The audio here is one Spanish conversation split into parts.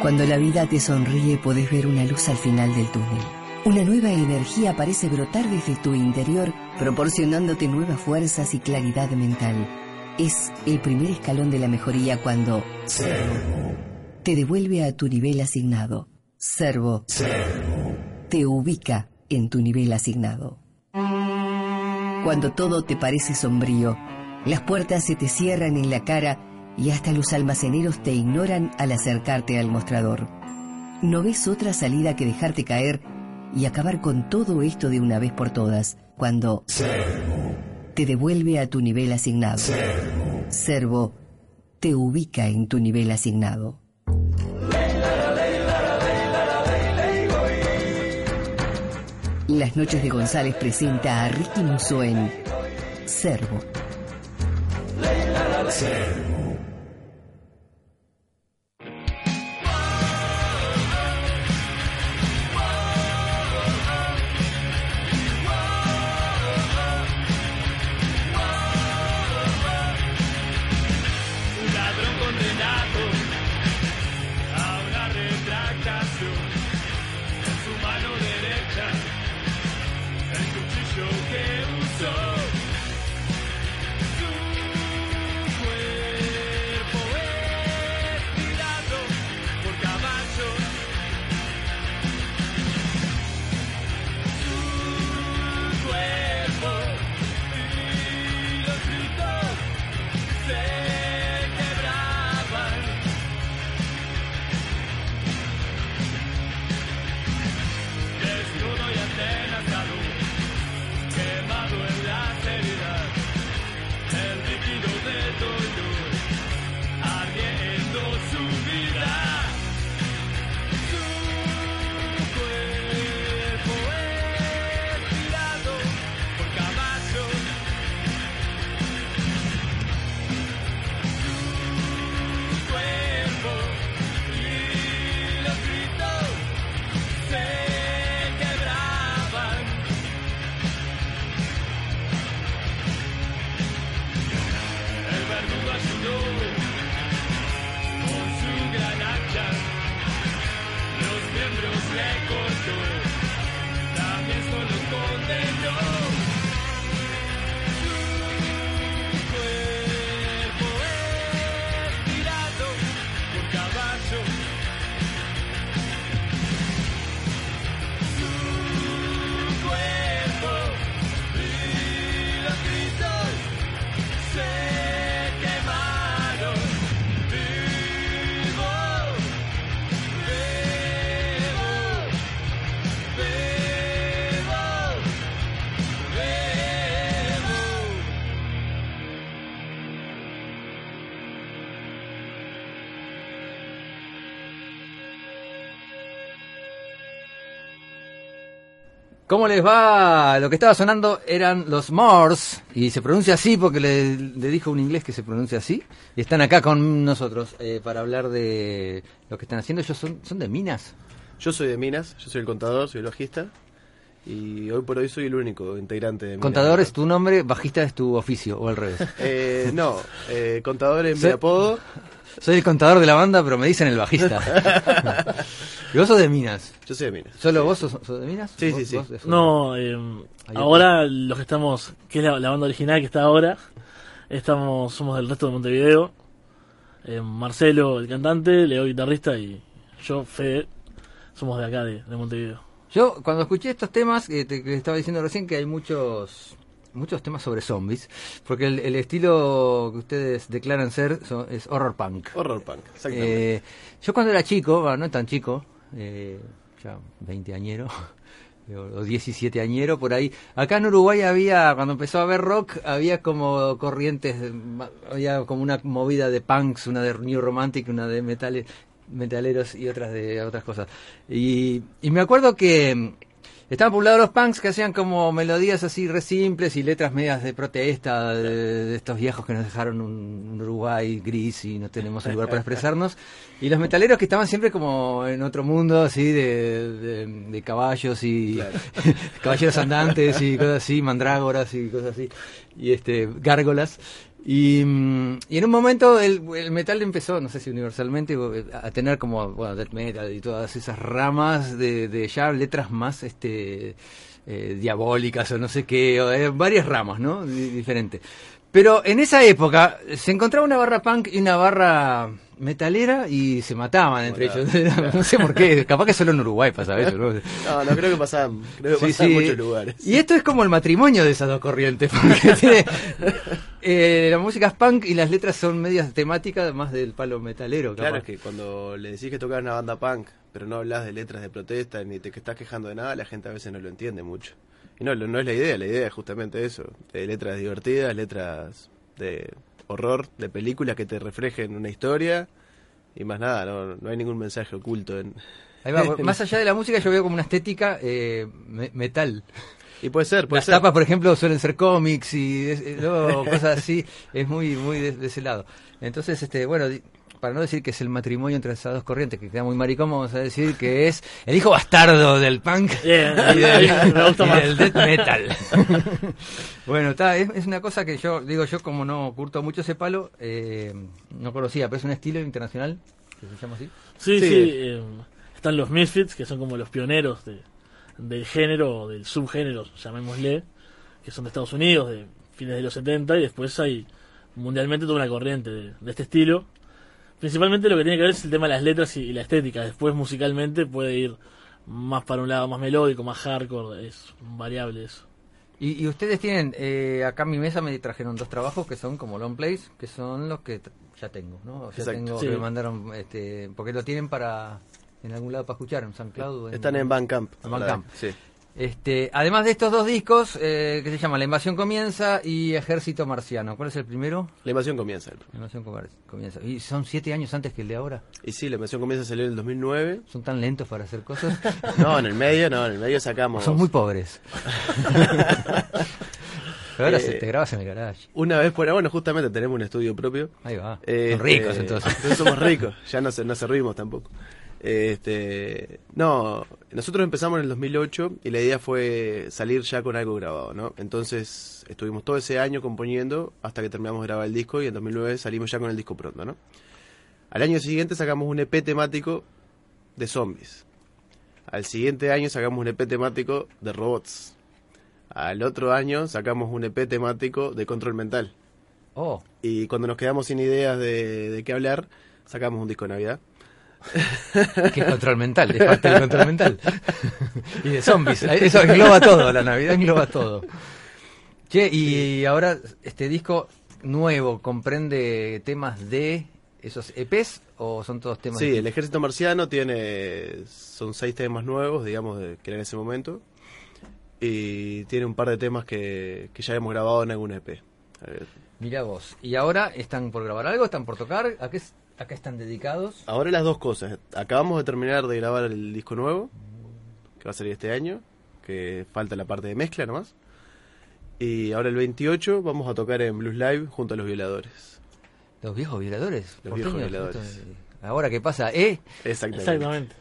Cuando la vida te sonríe podés ver una luz al final del túnel. Una nueva energía parece brotar desde tu interior, proporcionándote nuevas fuerzas y claridad mental. Es el primer escalón de la mejoría cuando Servo te devuelve a tu nivel asignado. Servo te ubica en tu nivel asignado. Cuando todo te parece sombrío, las puertas se te cierran en la cara y hasta los almaceneros te ignoran al acercarte al mostrador. No ves otra salida que dejarte caer y acabar con todo esto de una vez por todas, cuando te devuelve a tu nivel asignado. Servo te ubica en tu nivel asignado. Las noches de González presenta a Ricky Musso en Servo. ¿Cómo les va? Lo que estaba sonando eran los Moors, y se pronuncia así porque le, le dijo un inglés que se pronuncia así, y están acá con nosotros eh, para hablar de lo que están haciendo. Ellos son, son de Minas. Yo soy de Minas, yo soy el contador, soy el bajista. Y hoy por hoy soy el único integrante de Minas. Contador es tu nombre, bajista es tu oficio, o al revés. Eh, no, eh, contador es Sí. mi apodo. Soy el contador de la banda, pero me dicen el bajista. y vos sos de Minas. Yo soy de Minas. ¿Solo vos sos, sos de Minas? Sí, ¿Vos- sí, sí. No, eh, ahora los que estamos, que es la, la banda original que está ahora, estamos somos del resto de Montevideo. Eh, Marcelo, el cantante, Leo, guitarrista, y yo, Fede, somos de acá, de, de Montevideo. Yo cuando escuché estos temas, eh, te, que estaba diciendo recién que hay muchos muchos temas sobre zombies, porque el, el estilo que ustedes declaran ser son- es horror punk. Horror punk, exactamente. Eh, yo cuando era chico, bueno, no tan chico, eh, ya 20 añero, o o 17 añero, por ahí. Acá en Uruguay había, cuando empezó a haber rock, había como corrientes, había como una movida de punks, una de New Romantic, una de metales, metaleros y otras de otras cosas. Y, y me acuerdo que estaban poblados los punks que hacían como melodías así re simples y letras medias de protesta de, de estos viejos que nos dejaron un, un Uruguay gris y no tenemos un lugar para expresarnos. Y los metaleros que estaban siempre como en otro mundo así de, de, de caballos y caballeros andantes y cosas así, mandrágoras y cosas así, y este gárgolas. Y, mm, y en un momento el, el metal empezó, no sé si universalmente, a tener como, bueno, death metal y todas esas ramas de, de ya letras más este eh, diabólicas o no sé qué, o, eh, varias ramas, ¿no? Di- diferentes. Pero en esa época se encontraba una barra punk y una barra metalera y se mataban entre ellos. No sé por qué, capaz que solo en Uruguay pasa eso, ¿no? No, no creo que pasaban. Creo que Sí, pasaban sí. en muchos lugares. Y esto es como el matrimonio de esas dos corrientes, porque tiene, eh, la música es punk y las letras son medias temáticas más del palo metalero. Claro, capaz. es que cuando le decís que tocas una banda punk, pero no hablas de letras de protesta ni te que estás quejando de nada, la gente a veces no lo entiende mucho. Y no, no es la idea, la idea es justamente eso, de letras divertidas, letras de horror, de películas que te reflejen una historia y más nada, no, no hay ningún mensaje oculto en... Ahí va, más allá de la música yo veo como una estética eh, me- metal. Y puede ser, puede Las ser. tapas, por ejemplo, suelen ser cómics y eh, no, cosas así. Es muy muy de, de ese lado. Entonces, este bueno, di- para no decir que es el matrimonio entre esas dos corrientes, que queda muy maricón, vamos a decir que es el hijo bastardo del punk Bien, y del, ahí me gusta y del death metal. bueno, está, es, es una cosa que yo, digo, yo como no curto mucho ese palo, eh, no conocía, pero es un estilo internacional, que se llama así. Sí, Sí. sí. eh, están los Misfits, que son como los pioneros de- del género o del subgénero, llamémosle, que son de Estados Unidos, de fines de los 70, y después hay mundialmente toda una corriente de, de este estilo. Principalmente lo que tiene que ver es el tema de las letras y, y la estética. Después musicalmente puede ir más para un lado más melódico, más hardcore, es variable eso. Y, y ustedes tienen, eh, acá en mi mesa me trajeron dos trabajos que son como long plays, que son los que ya tengo, ¿no? Ya Exacto. tengo, Sí. que me mandaron, este, porque lo tienen para, en algún lado para escuchar, en San Cloud. Están en Bandcamp. En Bandcamp. Sí. Este, además de estos dos discos, eh, que se llama La Invasión Comienza y Ejército Marciano. ¿Cuál es el primero? La invasión comienza. La Invasión Comienza. Y son siete años antes que el de ahora. Y sí, la invasión comienza a salir en el 2009. Son tan lentos para hacer cosas. No, en el medio, no, en el medio sacamos... son muy pobres. Pero ahora Eh, se te grabas en el garage. Una vez por bueno, justamente tenemos un estudio propio. Ahí va. Son ricos entonces. Somos ricos, ya no, se- no servimos tampoco. Este, no, nosotros empezamos en el 2008 y la idea fue salir ya con algo grabado, ¿no? Entonces estuvimos todo ese año componiendo hasta que terminamos de grabar el disco y en 2009 salimos ya con el disco pronto, ¿no? Al año siguiente sacamos un EP temático de zombies. Al siguiente año sacamos un EP temático de robots. Al otro año sacamos un EP temático de control mental. Oh, Y cuando nos quedamos sin ideas de, de qué hablar, sacamos un disco de Navidad. que es control mental, es parte del control mental. y de zombies, eso engloba todo, la Navidad engloba todo. Che, y ahora este disco nuevo comprende temas de esos EPs o son todos temas Sí, el Ejército Marciano tiene. Son seis temas nuevos, digamos, de, que era en ese momento. Y tiene un par de temas que, que ya hemos grabado en algún EP. Mira vos. ¿Y ahora están por grabar algo? ¿Están por tocar? ¿A qué, a qué están dedicados? Ahora las dos cosas. Acabamos de terminar de grabar el disco nuevo, que va a salir este año, que falta la parte de mezcla nomás. Y ahora el 28 vamos a tocar en Blues Live junto a los violadores. Los viejos violadores. Los viejos violadores. Ahora, ¿qué pasa? ¿Eh? Exactamente.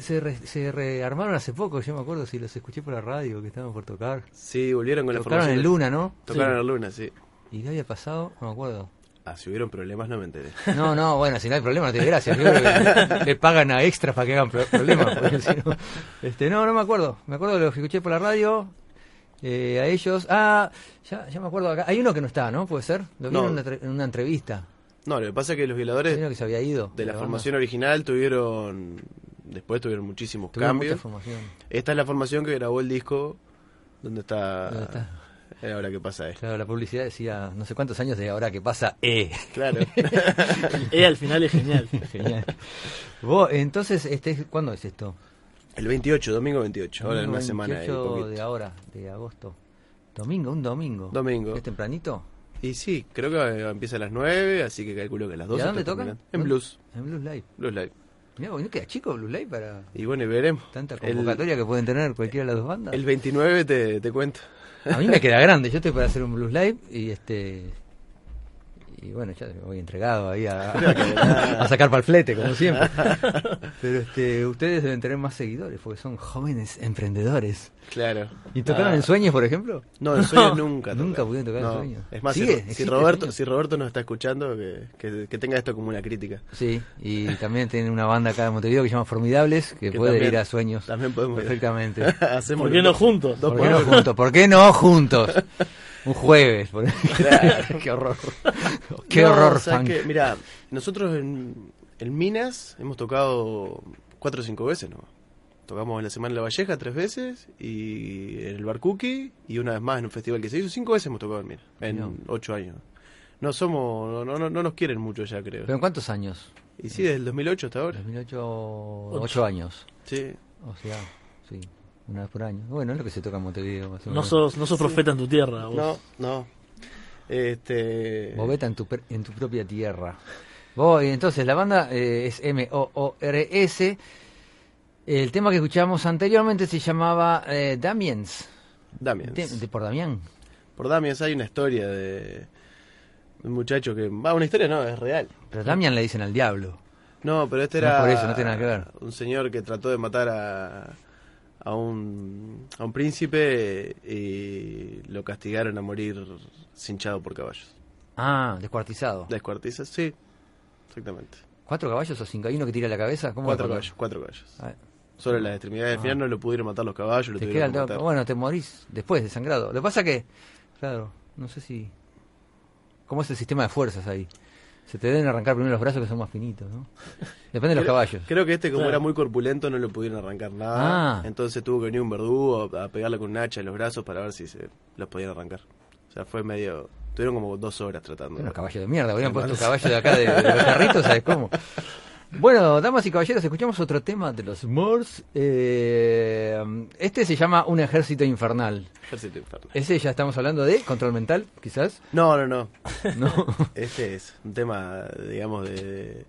Se, re- se rearmaron hace poco, yo me acuerdo si los escuché por la radio que estaban por tocar. Sí, volvieron con la Tocaron formación. en de- Luna, ¿no? Tocaron Sí. en Luna, sí. ¿Y qué había pasado? No me acuerdo. Ah, si hubieron problemas no me enteré. No, no, bueno, si no hay problema, no tiene gracia. Yo creo que le, le pagan a extras para que hagan pro- problemas. este, no, no me acuerdo. Me acuerdo de lo que escuché por la radio. eh, a ellos. Ah, ya, ya me acuerdo acá. Hay uno que no está, ¿no? ¿Puede ser? Lo vi No. en, una, tre- en una entrevista. No, lo que pasa es que los violadores que se había ido. de la formación original tuvieron. Después tuvieron muchísimos Tuvieron cambios. Esta es la formación que grabó el disco donde está. ¿Dónde está? Eh, ahora que pasa esto. Claro, la publicidad decía no sé cuántos años de ahora que pasa, eh. Claro. E al final es genial. Genial. Vos, entonces, este, ¿cuándo es esto? el 28, domingo 28, ahora en una semana. y 28 poquito. de ahora, de agosto. Domingo, un domingo. Domingo. ¿Es tempranito? Y sí, creo que eh, empieza a las 9, así que calculo que a las 12. ¿Y a dónde tocan? En ¿Dónde? Blues. En Blues Live. Blues Live. Mira, ¿no queda chico Blues Live para Y bueno, y veremos. tanta El- convocatoria que pueden tener cualquiera de las dos bandas? El 29 te, te cuento. A mí me queda grande, yo estoy para hacer un Blues Live y este... y bueno, ya me voy entregado ahí a, a sacar para el flete, como siempre. Pero este, ustedes deben tener más seguidores porque son jóvenes emprendedores. Claro. ¿Y tocaron Ah, en sueños, por ejemplo? No, en sueños nunca. Nunca tocaron. pudieron tocar en sueños. Es más, ¿Sigue? si, si ¿Existe Roberto, si Roberto nos está escuchando, que, que, que tenga esto como una crítica. Sí, y también tienen una banda acá de Montevideo que se llama Formidables, que, Que puede también- ir a sueños También podemos ir. perfectamente. Hacemos ¿Por qué no dos- juntos? dos ¿Por por qué no juntos? ¿Por qué no juntos? Un jueves. por- qué horror. Qué No, horror. Mira, nosotros en, en Minas hemos tocado cuatro o cinco veces, ¿no? Tocamos en la Semana de la Valleja tres veces y en el Bar Cookie y una vez más en un festival que se hizo. Cinco veces hemos tocado en Minas, en No. ocho años. No somos, no, no, no nos quieren mucho ya, creo. ¿Pero en cuántos años? Y sí, desde el 2008 hasta ahora. 2008, ocho años. Sí. O sea, sí, una vez por año. Bueno, es lo que se toca en Montevideo. más o No sos, no sos profeta en tu tierra. vos. No, no. Este. Bobeta en tu, en tu propia tierra. Voy, entonces, la banda eh, es M-O-O-R-S. El tema que escuchábamos anteriormente se llamaba eh, Damiens. Damiens. De, de- por Damián. Por Damiens hay una historia de, de un muchacho que. Va, una historia no, es real. Pero Damián le dicen al diablo. No, pero este No, era. por eso, no tiene nada que ver. Un señor que trató de matar a. A un, a un príncipe y lo castigaron a morir cinchado por caballos. Ah, descuartizado. Descuartizas, sí, exactamente. ¿Cuatro caballos o cinco? ¿Hay uno que tira la cabeza? ¿Cómo Cuatro caballos, cuatro caballos. Solo en las extremidades del final no lo pudieron matar los caballos, lo Te queda que el matar. Bueno, te morís después de sangrado. Lo que pasa que, claro, no sé si... ¿Cómo es el sistema de fuerzas ahí? Se te deben arrancar primero los brazos que son más finitos, ¿no? Depende de los Creo- caballos. Creo que este, como Claro. era muy corpulento, no le pudieron arrancar nada. Ah. Entonces tuvo que venir un verdugo a, pegarle con un hacha en los brazos para ver si se los podían arrancar. O sea, fue medio. Tuvieron como dos horas tratando. Unos caballos de mierda, hubieran puesto caballos de acá de, de los carritos, ¿sabes cómo? Bueno, damas y caballeros, escuchamos otro tema de los Moors. Eh, este se llama Un ejército infernal. Ejército infernal. Ese ya estamos hablando de control mental, quizás. No, no, no. No. Este es un tema, digamos, de.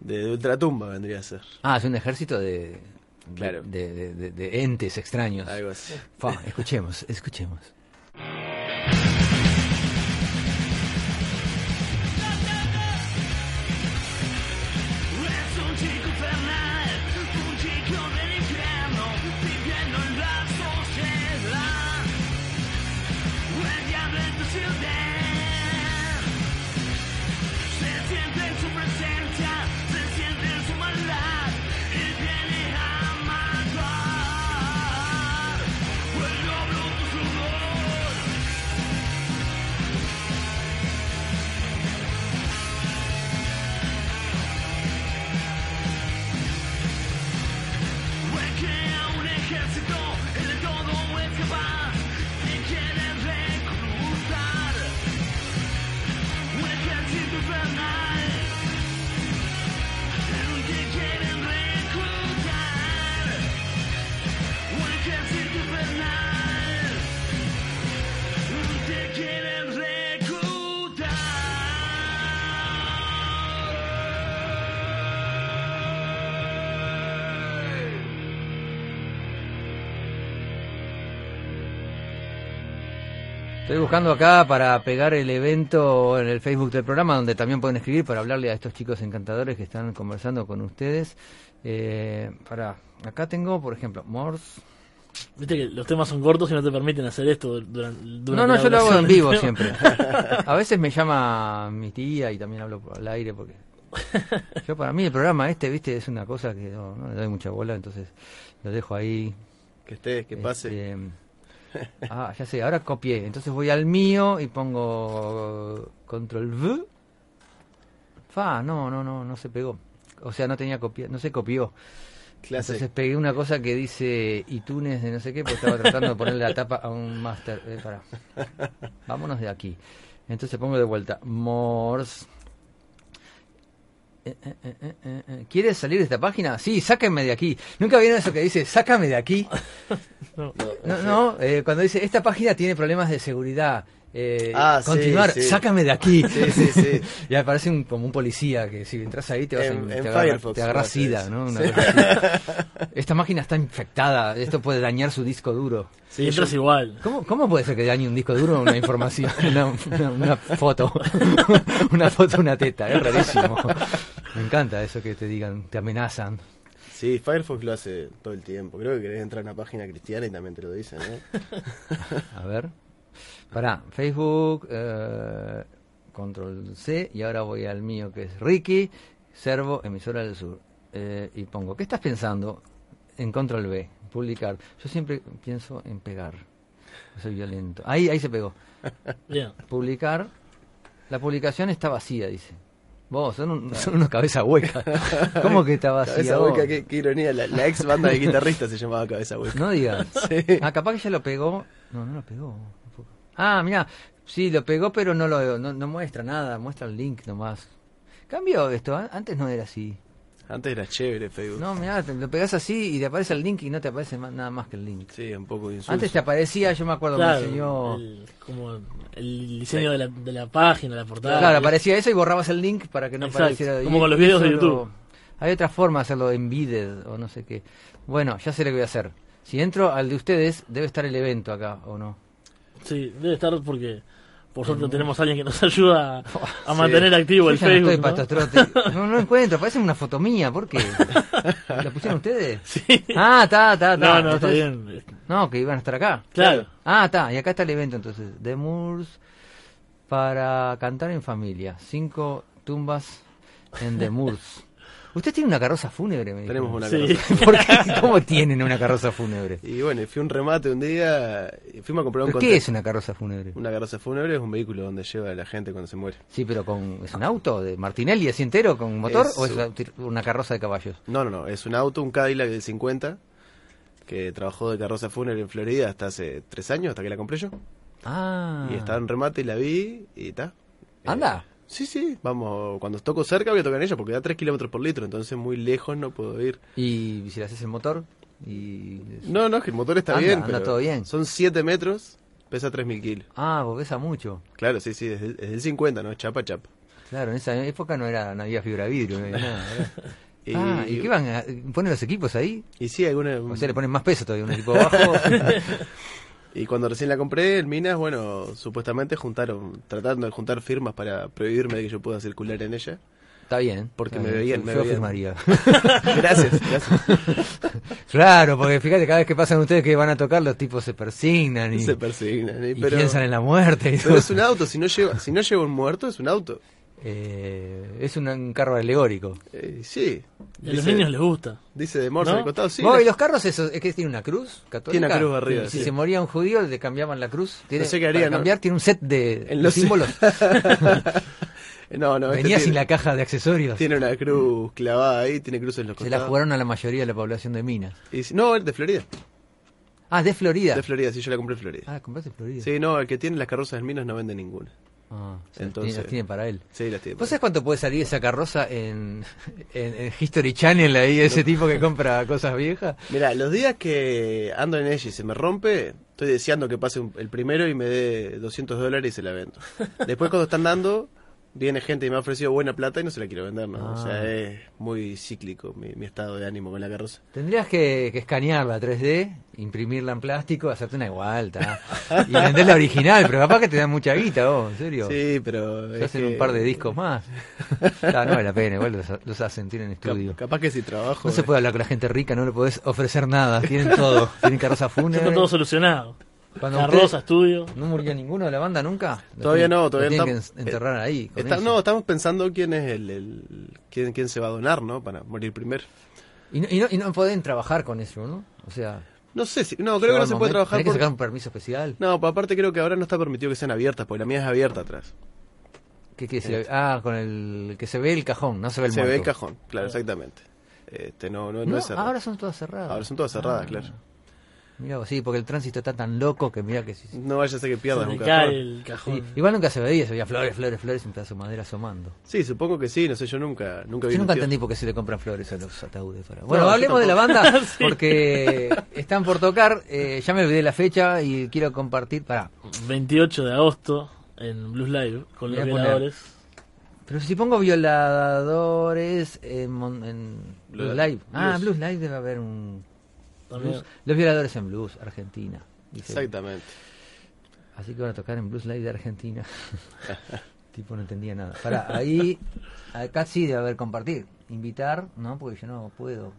de, de ultratumba vendría a ser. Ah, es un ejército de. Claro. De, de- de- de entes extraños. Algo así. Fa, escuchemos, escuchemos. buscando acá para pegar el evento en el Facebook del programa, donde también pueden escribir para hablarle a estos chicos encantadores que están conversando con ustedes. Eh, para acá tengo, por ejemplo, Morse. Viste que los temas son cortos y no te permiten hacer esto durante, durante No, no, la yo lo hago en vivo siempre. A veces me llama mi tía y también hablo por el aire porque yo para mí el programa este, viste, es una cosa que no, no le doy mucha bola, entonces lo dejo ahí. Que esté, que pase. Ah, ya sé, ahora copié. Entonces voy al mío y pongo control V. Fa, no, no, no, no se pegó. O sea, no tenía copia, no se copió. Clase. Entonces pegué una cosa que dice iTunes de no sé qué, porque estaba tratando de ponerle la tapa a un master. Eh, pará. Vámonos de aquí. Entonces pongo de vuelta. Morse. Eh, eh, eh. ¿Quieres salir de esta página? Sí, sáquenme de aquí. ¿Nunca vieron eso que dice, sácame de aquí? No. No, no, eh, cuando dice, esta página tiene problemas de seguridad. eh, Ah, continuar, sí. sácame de aquí. Sí, sí, sí. y aparece un, como un policía que si entras ahí te vas En- a, en te agarra- Firefox te agarra pasa sida. ¿no? Una. Esta máquina está infectada, esto puede dañar su disco duro. Sí, entras igual. ¿Cómo, ¿Cómo puede ser que dañe un disco duro una información, una, una- una foto? una foto, una teta, es rarísimo. Me encanta eso que te digan, te amenazan. Sí, Firefox lo hace todo el tiempo. Creo que querés entrar a una página cristiana y también te lo dicen, ¿no? A ver. Pará, Facebook, eh, control C, y ahora voy al mío que es Ricky, Servo, emisora del sur. Eh, y pongo, ¿qué estás pensando? En control B, publicar. Yo siempre pienso en pegar. Soy violento. Ahí, ahí se pegó. Bien. Publicar. La publicación está vacía, dice. Vos, son, un- son unos cabezas huecas. ¿Cómo que está vacía? Cabeza vos? hueca, qué, qué ironía. La, la ex banda de guitarristas se llamaba Cabeza Hueca. No digas. Sí. Ah, capaz que ya lo pegó. No, no lo pegó. Ah, mira, sí, lo pegó, pero no lo no, no muestra nada, muestra el link nomás. Cambió esto, ¿eh? antes no era así. Antes era chévere Facebook. No, mira, lo pegás así y te aparece el link y no te aparece más- nada más que el link. Sí, un poco de. Antes te aparecía, yo me acuerdo, me Claro, enseñó... el, como el diseño de, la, de la página, la portada. Claro, aparecía eso y borrabas el link para que no Exacto, apareciera. como Y con los videos de YouTube. lo- Hay otra forma de hacerlo, embedded o no sé qué. Bueno, ya sé lo que voy a hacer. Si entro al de ustedes, debe estar el evento acá, ¿o no? Sí, debe estar porque por suerte tenemos a alguien que nos ayuda a, a Sí. mantener activo el no Facebook. estoy ¿no? patotrote. No, no encuentro, parece una foto mía, ¿por qué? ¿La pusieron ustedes? Sí. Ah, está, está, está. No, no, está bien. No, que iban a estar acá. Claro. Ah, está, y acá está el evento entonces. The Moors para cantar en familia. Cinco tumbas en The Moors. Usted tiene una carroza fúnebre, me dijo. Tenemos una Sí. carroza. ¿Por qué? ¿Cómo tienen una carroza fúnebre? Y bueno, fui a un remate un día fuimos a comprar un ¿Pero ¿Qué es una carroza fúnebre? Una carroza fúnebre es un vehículo donde lleva a la gente cuando se muere. Sí, pero con es un auto de Martinelli así entero con motor Es o es un- una carroza de caballos. No, no, no, es un auto, un Cadillac del 50 que trabajó de carroza fúnebre en Florida hasta hace tres años, hasta que la compré yo. Ah. Y estaba en remate y la vi y está. Anda. Sí, sí, vamos, cuando toco cerca voy a tocar en ella porque da 3 kilómetros por litro, entonces muy lejos no puedo ir. Y si le haces el motor y No, no, es que el motor está Anda, bien, anda pero todo bien. son 7 metros, pesa 3.000 kilos. Ah, porque pesa mucho. Claro, sí, sí, desde, desde el 50, ¿no? Chapa, chapa. Claro, en esa época no era no había fibra vidrio, no había nada. Y, ah, ¿y qué van a ponen los equipos ahí? Y sí, alguna... O sea, le ponen más peso todavía, un equipo abajo. Y cuando recién la compré, el Minas, bueno, supuestamente juntaron, tratando de juntar firmas para prohibirme de que yo pueda circular en ella. Está bien. Porque está me bien, veían, me Yo veían. firmaría. gracias, gracias. claro, porque fíjate, cada vez que pasan ustedes que van a tocar, los tipos se persignan y, Se persignan. y- y pero, piensan en la muerte. Y pero todo. es un auto, si no lleva, si no lleva un muerto, es un auto. Eh, es un, un carro alegórico. Eh, sí. A los niños les gusta. Dice de Morse ¿No? al costado, sí. La- ¿Y los carros esos, es que tiene una cruz católica? Tiene una cruz arriba, Si sí. se moría un judío, le cambiaban la cruz. Tiene, No sé qué para haría, ¿no? cambiar, tiene un set de, En de los- símbolos. no, no, este Venía sin tiene, la caja de accesorios. tiene una cruz clavada ahí, tiene cruces en los Se la costados. jugaron a la mayoría de la población de Minas. Y si- no, es de Florida. Ah, de Florida. De Florida, sí, yo la compré en Florida. ah, compraste en Florida. Sí, no, el que tiene las carrozas en Minas no vende ninguna. Ah, Entonces- las tiene para él. Sí, las tiene. ¿Vos sabés cuánto puede salir esa carroza en, en, en History Channel ahí, ese tipo que compra cosas viejas? Mira, los días que ando en ella y se me rompe, estoy deseando que pase un- el primero y me dé 200 dólares y se la vendo. Después cuando están dando, viene gente y me ha ofrecido buena plata y no se la quiero vender, ¿no? O Ah. sea, es muy cíclico mi, mi estado de ánimo con la carroza. Tendrías que, que escanearla 3D, imprimirla en plástico, hacerte una igual, ta, y venderla original, pero capaz que te dan mucha guita, vos, en serio. Sí, pero... Se hacen que- un par de discos más. Ah, no vale la pena, igual los, los hacen, tienen Cap- estudio. capaz que si trabajo... No se puede hablar con la gente rica, no le podés ofrecer nada, tienen todo, tienen carroza Ya está fúnebre. todo solucionado. Cuando Carroza, usted- estudio. ¿No murió ninguno de la banda nunca? Todavía tienen- no, todavía tienen estamos- que en- enterrar ahí. con Está- eso. no, estamos pensando quién es el... el- quién, quién se va a donar, ¿no? Para morir primero. Y no, y, no, y no pueden trabajar con eso, ¿no? O sea, No sé si... No, creo que no se puede trabajar tenés que por... sacar un permiso especial. No, pero aparte creo que ahora no está permitido que sean abiertas, porque la mía es abierta atrás. ¿Qué quiere decir? Ah, con el que se ve el cajón, no se ve el Se ve el cajón, claro, exactamente. Este, no, no, no No, es cerrado. ahora son todas cerradas. Ahora son todas cerradas, Ah. claro. Mira, vos, sí, porque el tránsito está tan loco que mira que sí. No vaya a ser que pierdas un cae cajón. el cajón. Sí, Igual nunca se veía, se veía flores, flores, flores un pedazo de madera asomando. Sí, supongo que sí, no sé, yo nunca, nunca vi Yo un nunca tío. entendí por qué se le compran flores a los ataúdes. Para... Bueno, hablemos de la banda porque están por tocar. eh, ya me olvidé la fecha y quiero compartir. Para, 28 de agosto en Blues Live con los violadores. Pero si pongo violadores en, mon- en Blues- Blues Live. Ah, Blues. Blues Live debe haber un... Blues- Los violadores en Blues, Argentina. dice. Exactamente. Así que van a tocar en Blues Live de Argentina. tipo no entendía nada. Para ahí, acá sí debe haber compartir. Invitar, no, porque yo no puedo.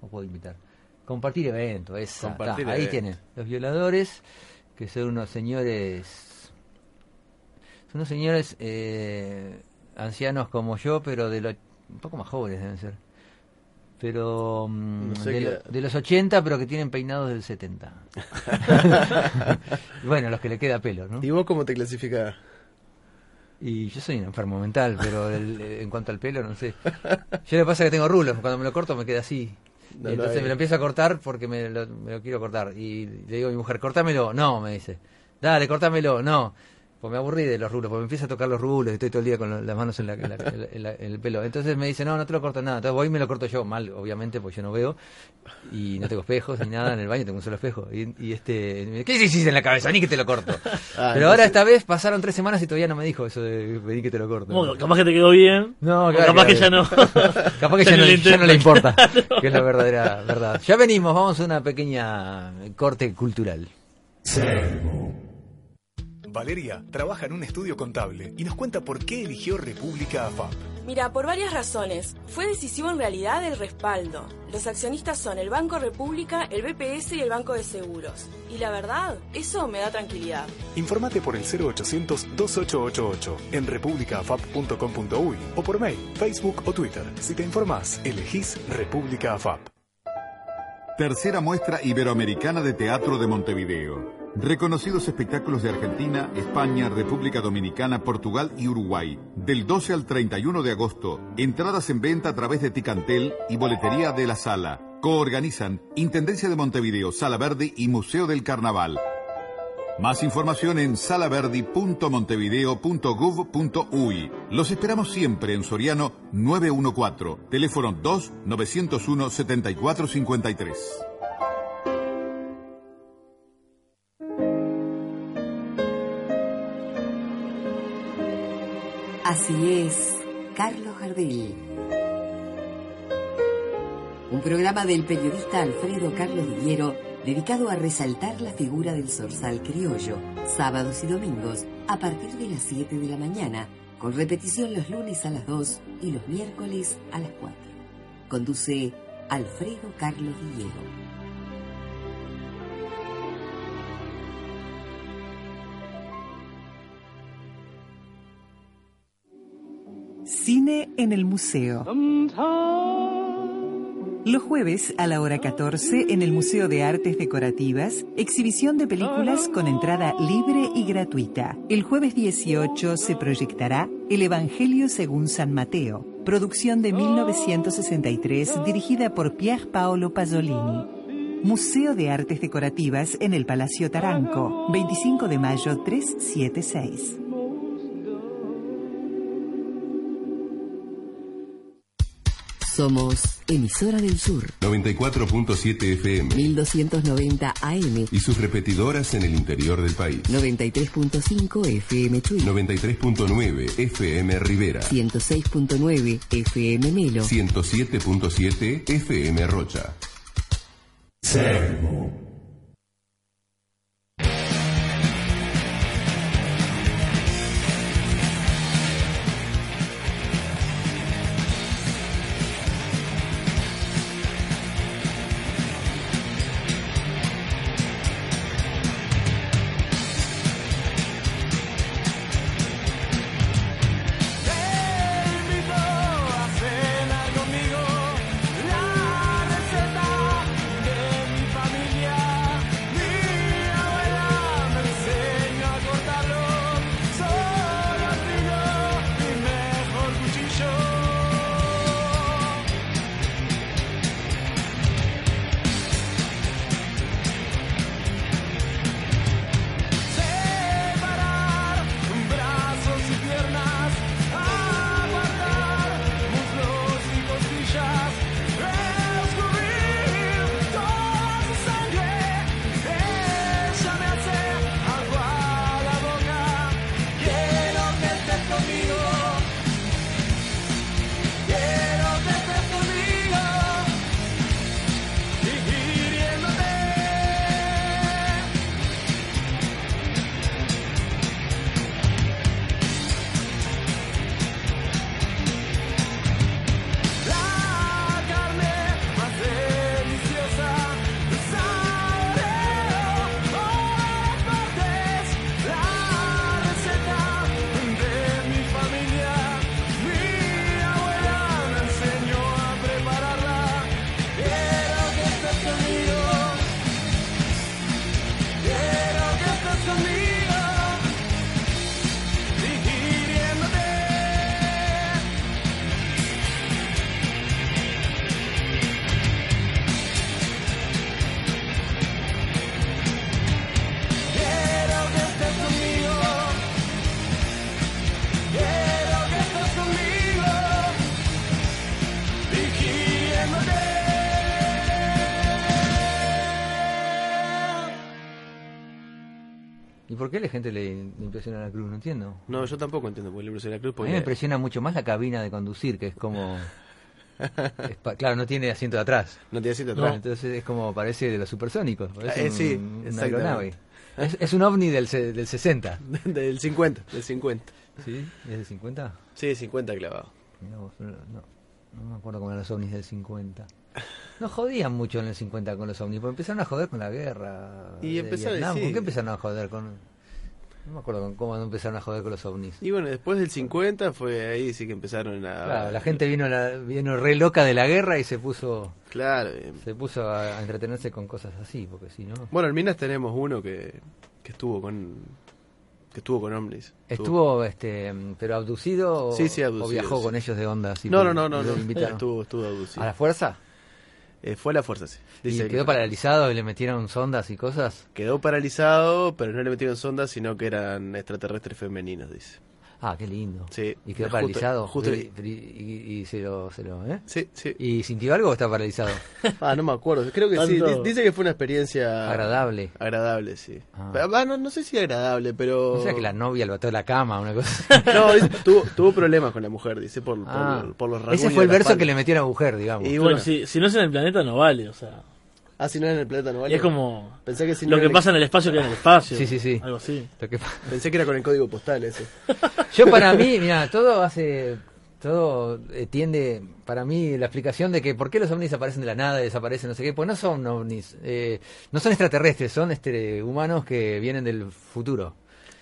No puedo invitar. Compartir evento, está, ahí tienen. Los violadores, que son unos señores. Son unos señores eh, ancianos como yo, pero de lo, un poco más jóvenes deben ser. Pero mm, No sé de, lo- los 80, pero que tienen peinados del 70. bueno, los que le queda pelo, ¿no? ¿Y vos cómo te clasificás? Y yo soy un enfermo mental, pero el- eh, en cuanto al pelo, no sé. Yo le pasa que tengo rulos, cuando me lo corto me queda así. No lo entonces me lo empiezo a cortar porque me lo, me lo quiero cortar. Y le digo a mi mujer, cortámelo. No, me dice. Dale, cortámelo. No. Pues me aburrí de los rulos, porque me empieza a tocar los rulos, estoy todo el día con las manos en, la- en la- en la- en la- en el pelo. Entonces me dice, no, no te lo corto nada. Entonces voy y me lo corto yo, mal, obviamente, porque yo no veo. Y no tengo espejos ni nada en el baño, tengo un solo espejo. Y, y este, me dice, ¿qué hiciste en la cabeza? Ni que te lo corto. Ah, Pero ahora esta vez pasaron tres semanas y todavía no me dijo eso de vení que te lo corto. Bueno, capaz que te quedó bien. No, claro, capaz que ya no. Capaz que ya, no, le ya no le importa, que es la verdadera verdad. Ya venimos, vamos a una pequeña corte cultural. Valeria trabaja en un estudio contable y nos cuenta por qué eligió República AFAP. Mira, por varias razones. Fue decisivo en realidad el respaldo. Los accionistas son el Banco República, el BPS y el Banco de Seguros. Y la verdad, eso me da tranquilidad. Informate por el 0800-2888 en republicaafap.com.uy o por mail, Facebook o Twitter. Si te informás, elegís República AFAP. Tercera muestra iberoamericana de teatro de Montevideo. Reconocidos espectáculos de Argentina, España, República Dominicana, Portugal y Uruguay. Del 12 al 31 de agosto. Entradas en venta a través de Ticantel y boletería de la sala. Coorganizan Intendencia de Montevideo, Sala Verde y Museo del Carnaval. Más información en salaverdi.montevideo.gov.uy. Los esperamos siempre en Soriano 914, teléfono 2 901 7453. Así es, Carlos Gardel. Un programa del periodista Alfredo Carlos Villero dedicado a resaltar la figura del zorzal criollo, sábados y domingos a partir de las 7 de la mañana, con repetición los lunes a las 2 y los miércoles a las 4. Conduce Alfredo Carlos Villero. Cine en el museo. Los jueves a la hora 14 en el Museo de Artes Decorativas, exhibición de películas con entrada libre y gratuita. El jueves 18 se proyectará El Evangelio según San Mateo, producción de 1963 dirigida por Pier Paolo Pasolini. Museo de Artes Decorativas en el Palacio Taranco, 25 de mayo 376. Somos Emisora del Sur, 94.7 FM 1290 AM, y sus repetidoras en el interior del país. 93.5 FM Chuy, 93.9 FM Rivera. 106.9 FM Melo. 107.7 FM Rocha. Te gente le, le impresiona la cruz? No entiendo. No, yo tampoco entiendo por qué le impresiona la cruz. A Porque mí me impresiona mucho más la cabina de conducir, que es como... es pa- claro, no tiene asiento de atrás. no tiene sitio No. atrás. Entonces es como parece de los supersónicos. Parece Eh, sí, un- una exactamente. aeronave. Es, es un ovni del, del 60. del 50, del 50. ¿Sí? ¿Es del 50? Sí, 50 clavado. No, no, no me acuerdo cómo eran los ovnis del 50. No jodían mucho en el 50 con los ovnis, porque empezaron a joder con la guerra. Y de empezaron, sí. ¿Con qué empezaron a joder con.? No me acuerdo cómo empezaron a joder con los ovnis. Y bueno, después del 50 fue ahí sí que empezaron a... Claro, la gente vino, la- vino re loca de la guerra y se puso Claro. eh, se puso a, a entretenerse con cosas así, porque si no. Bueno, en Minas tenemos uno que, que estuvo con... Que estuvo con Omnis. Estuvo, este, pero abducido, o- Sí, sí, o abducido, viajó sí. con ellos de onda. así No, no, no, no, no. invitaron. Estuvo, estuvo abducido. ¿A la fuerza? Eh, fue a la fuerza, sí. Dice ¿Y que- quedó paralizado y le metieron sondas y cosas? Quedó paralizado, pero no le metieron sondas, sino que eran extraterrestres femeninos, dice. Ah, qué lindo. Sí. ¿Y quedó Justo- paralizado? justo- y, y- y se lo, se lo, ¿eh? Sí, sí. ¿Y sintió algo o está paralizado? Ah, no me acuerdo. Creo que sí. Tanto- Dice que fue una experiencia... Agradable. Agradable, sí. Ah. Pero, ah, no, no sé si agradable, pero... O sea que la novia lo ató a la cama, una cosa. No, dice, tuvo, tuvo problemas con la mujer, dice, por, por- Ah. por los rasguños Ese fue el verso que le metió a la mujer, digamos. Y Bueno, bueno, si, si no es en el planeta no vale, o sea. Ah, si no era en el planeta no Y es como Pensé que si no lo era que en el- pasa en el espacio queda en el espacio. Sí, sí, sí. Algo así. Lo que- Pensé que era con el código postal ese. Yo para mí, mira, todo hace, todo eh, tiende, para mí, la explicación de que por qué los ovnis aparecen de la nada, desaparecen, no sé qué, pues no son ovnis, eh, no son extraterrestres, son este humanos que vienen del futuro.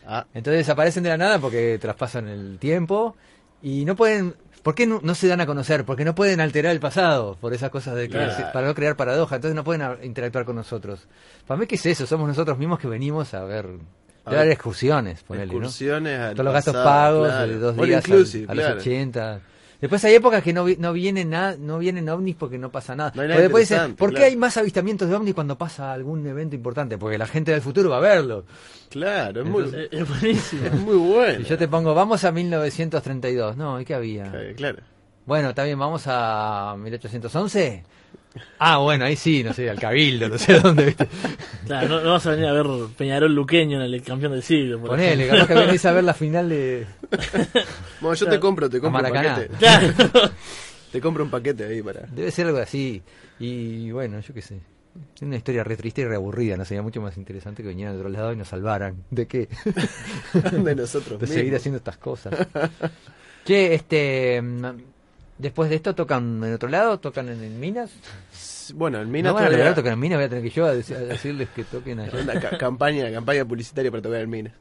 Ah, Entonces desaparecen de la nada porque traspasan el tiempo y no pueden, ¿por qué no, no se dan a conocer? Porque no pueden alterar el pasado por esas cosas de para no crear paradoja, entonces no pueden interactuar con nosotros. Para mí, ¿qué es eso? Somos nosotros mismos que venimos a ver, A ver, excursiones, ponele, ¿no? excursiones al Todos los gastos pasado, pagos claro. de dos días al- a, los claro. 80. Después hay épocas que no, vi- no vienen nada, no vienen ovnis porque no pasa nada. No hay Porque nada después dicen, ¿por qué claro. hay más avistamientos de ovnis cuando pasa algún evento importante? Porque la gente del futuro va a verlo. Claro, es muy, Entonces- Es, es buenísimo. es muy bueno. Y yo te pongo, vamos a 1932. No, ¿y qué había? Eh, Claro. Bueno, bien, vamos a 1811. Ah, bueno, ahí sí, no sé, al Cabildo, no sé dónde, ¿viste? Claro, no, no vas a venir a ver Peñarol Luqueño en el campeón del siglo. por Ponele, ejemplo. capaz que venís a ver la final de... Bueno, yo te compro, te compro un Maracaná. paquete. Claro. Te compro un paquete ahí para. Debe ser algo así. Y bueno, yo qué sé. Es una historia re triste y re aburrida, ¿no? Sería mucho más interesante que vinieran de otro lado y nos salvaran. ¿De qué? de nosotros de mismos. seguir haciendo estas cosas. che, este... Después de esto tocan en otro lado, tocan en, en Minas. Bueno, en Minas no van a todavía- lograr tocar en Minas, voy a tener que yo a, dec- a decirles que toquen allá. una ca- campaña, campaña publicitaria para tocar en Minas.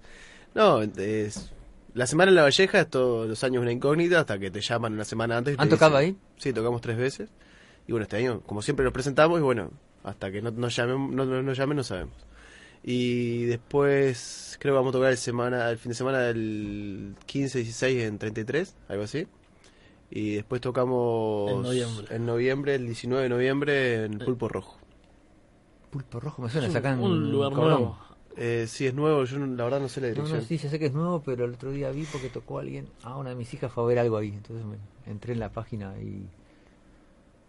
No, es, la semana en La Valleja es todos los años una incógnita hasta que te llaman una semana antes. y ¿Han tocado dicen- ahí? Sí, tocamos tres veces. Y bueno, este año, como siempre, nos presentamos y bueno, hasta que no nos llamen, no, no, nos llamen no sabemos. Y después creo que vamos a tocar el, semana, el fin de semana del 15, 16 en 33, algo así. Y después tocamos En noviembre. en noviembre, el 19 de noviembre en Pulpo Rojo. Pulpo Rojo me suena, Es un- sacan un lugar Cordón. nuevo. Eh, sí, es nuevo, yo la verdad no sé la dirección. no, sí, ya sé que es nuevo, pero el otro día vi porque tocó alguien. Ah, una de mis hijas fue a ver algo ahí. Entonces me entré en la página y.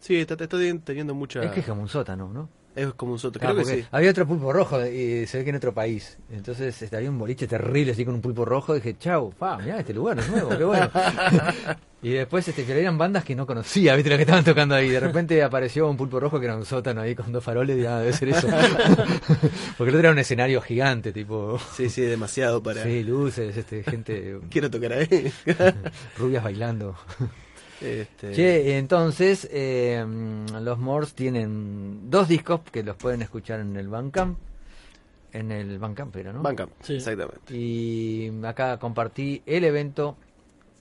Sí, está, está teni- teniendo mucha... Es que es como un sótano, ¿no? Es como un soto, Ah, que sí. Había otro pulpo rojo y se ve que en otro país. Entonces este, había un boliche terrible así con un pulpo rojo. dije, chau, pa, mirá, este lugar es nuevo, qué bueno. y después este, pero eran bandas que no conocía, viste lo que estaban tocando ahí. De repente apareció un pulpo rojo que era un sótano ahí con dos faroles. Y ah, debe ser eso. porque el otro era un escenario gigante, tipo. Sí, sí, demasiado para... Sí, luces, este, gente, Quiero tocar ahí. rubias bailando. Este... Che, entonces, eh, los Moors tienen dos discos que los pueden escuchar en el Bandcamp. En el Bandcamp era, ¿no? Bandcamp, Sí. exactamente. Y acá compartí el evento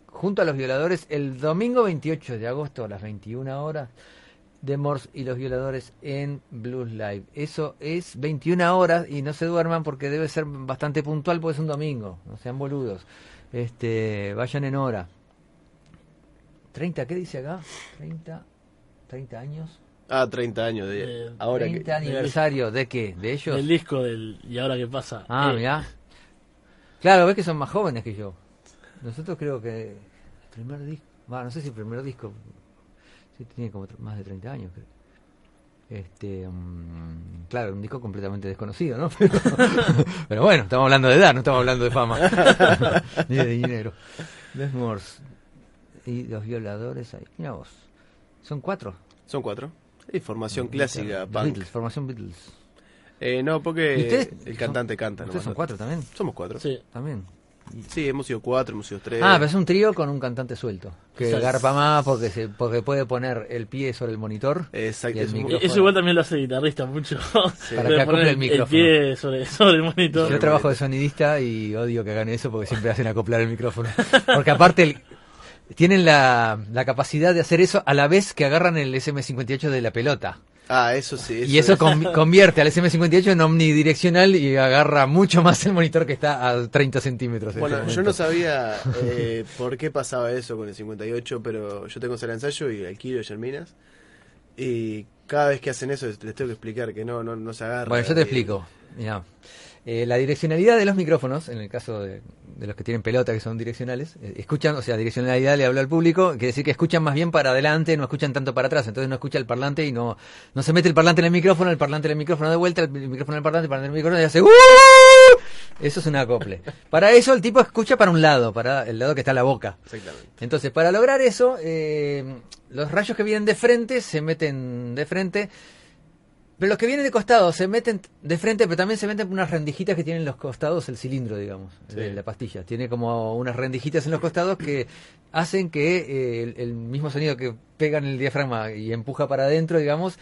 junto a los violadores el domingo 28 de agosto a las 21 horas de Morse y los violadores en Blues Live. Eso es 21 horas y no se duerman porque debe ser bastante puntual porque es un domingo, no sean boludos. Este, vayan en hora. 30, ¿qué dice acá? 30 30 años. Ah, 30 años de... Eh, ahora 30 que... aniversario de qué? ¿De ellos? El disco del ¿Y ahora qué pasa? Ah, Eh, mirá. Claro, ves que son más jóvenes que yo. Nosotros creo que el primer disco, bueno, no sé si el primer disco, sí tenía como más de 30 años, creo. Este, mm, claro, un disco completamente desconocido, ¿no? Pero, pero bueno, estamos hablando de edad, no estamos hablando de fama, ni de dinero. Los Moors y los violadores ahí. Mira vos, son cuatro. Son cuatro. Y formación clásica, punk. Beatles, formación Beatles. Eh, no, ¿Y porque el cantante canta. ¿Ustedes nomás, son ¿no? cuatro también? Somos cuatro. Sí. También. Sí, hemos sido cuatro, hemos sido tres. Ah, pero es un trío con un cantante suelto. Que Exacto. garpa más porque se, porque puede poner el pie sobre el monitor. Exacto, y el es. Eso igual también lo hace el guitarrista mucho. Para que acople poner el micrófono. pie sobre, sobre el monitor. Yo trabajo de sonidista y odio que hagan eso porque siempre hacen acoplar el micrófono. Porque aparte el- tienen la, la capacidad de hacer eso a la vez que agarran el SM58 de la pelota. Ah, eso sí. y eso es- con- convierte al SM58 en omnidireccional y agarra mucho más el monitor que está a 30 centímetros. en Bueno, este yo no sabía eh, por qué pasaba eso con el 58, pero yo tengo de ensayo y alquilo de Germinas. Y cada vez que hacen eso les tengo que explicar que no, no, no se agarra. Bueno, yo te Y- explico. Mirá. Eh, la direccionalidad de los micrófonos, en el caso de, de los que tienen pelota, que son direccionales, eh, escuchan, o sea, direccionalidad le hablo al público, quiere decir que escuchan más bien para adelante, no escuchan tanto para atrás, entonces no escucha el parlante y no, no se mete el parlante en el micrófono, el parlante en el micrófono de vuelta, el micrófono en el parlante, el parlante en el micrófono y hace ¡Uh! Eso es un acople. Para eso el tipo escucha para un lado, para el lado que está la boca. Exactamente. Entonces, para lograr eso, eh, los rayos que vienen de frente se meten de frente, pero los que vienen de costado se meten de frente, pero también se meten por unas rendijitas que tienen los costados el cilindro, digamos, Sí. de la pastilla. Tiene como unas rendijitas en los costados que hacen que eh, el, el mismo sonido que pega en el diafragma y empuja para adentro, digamos,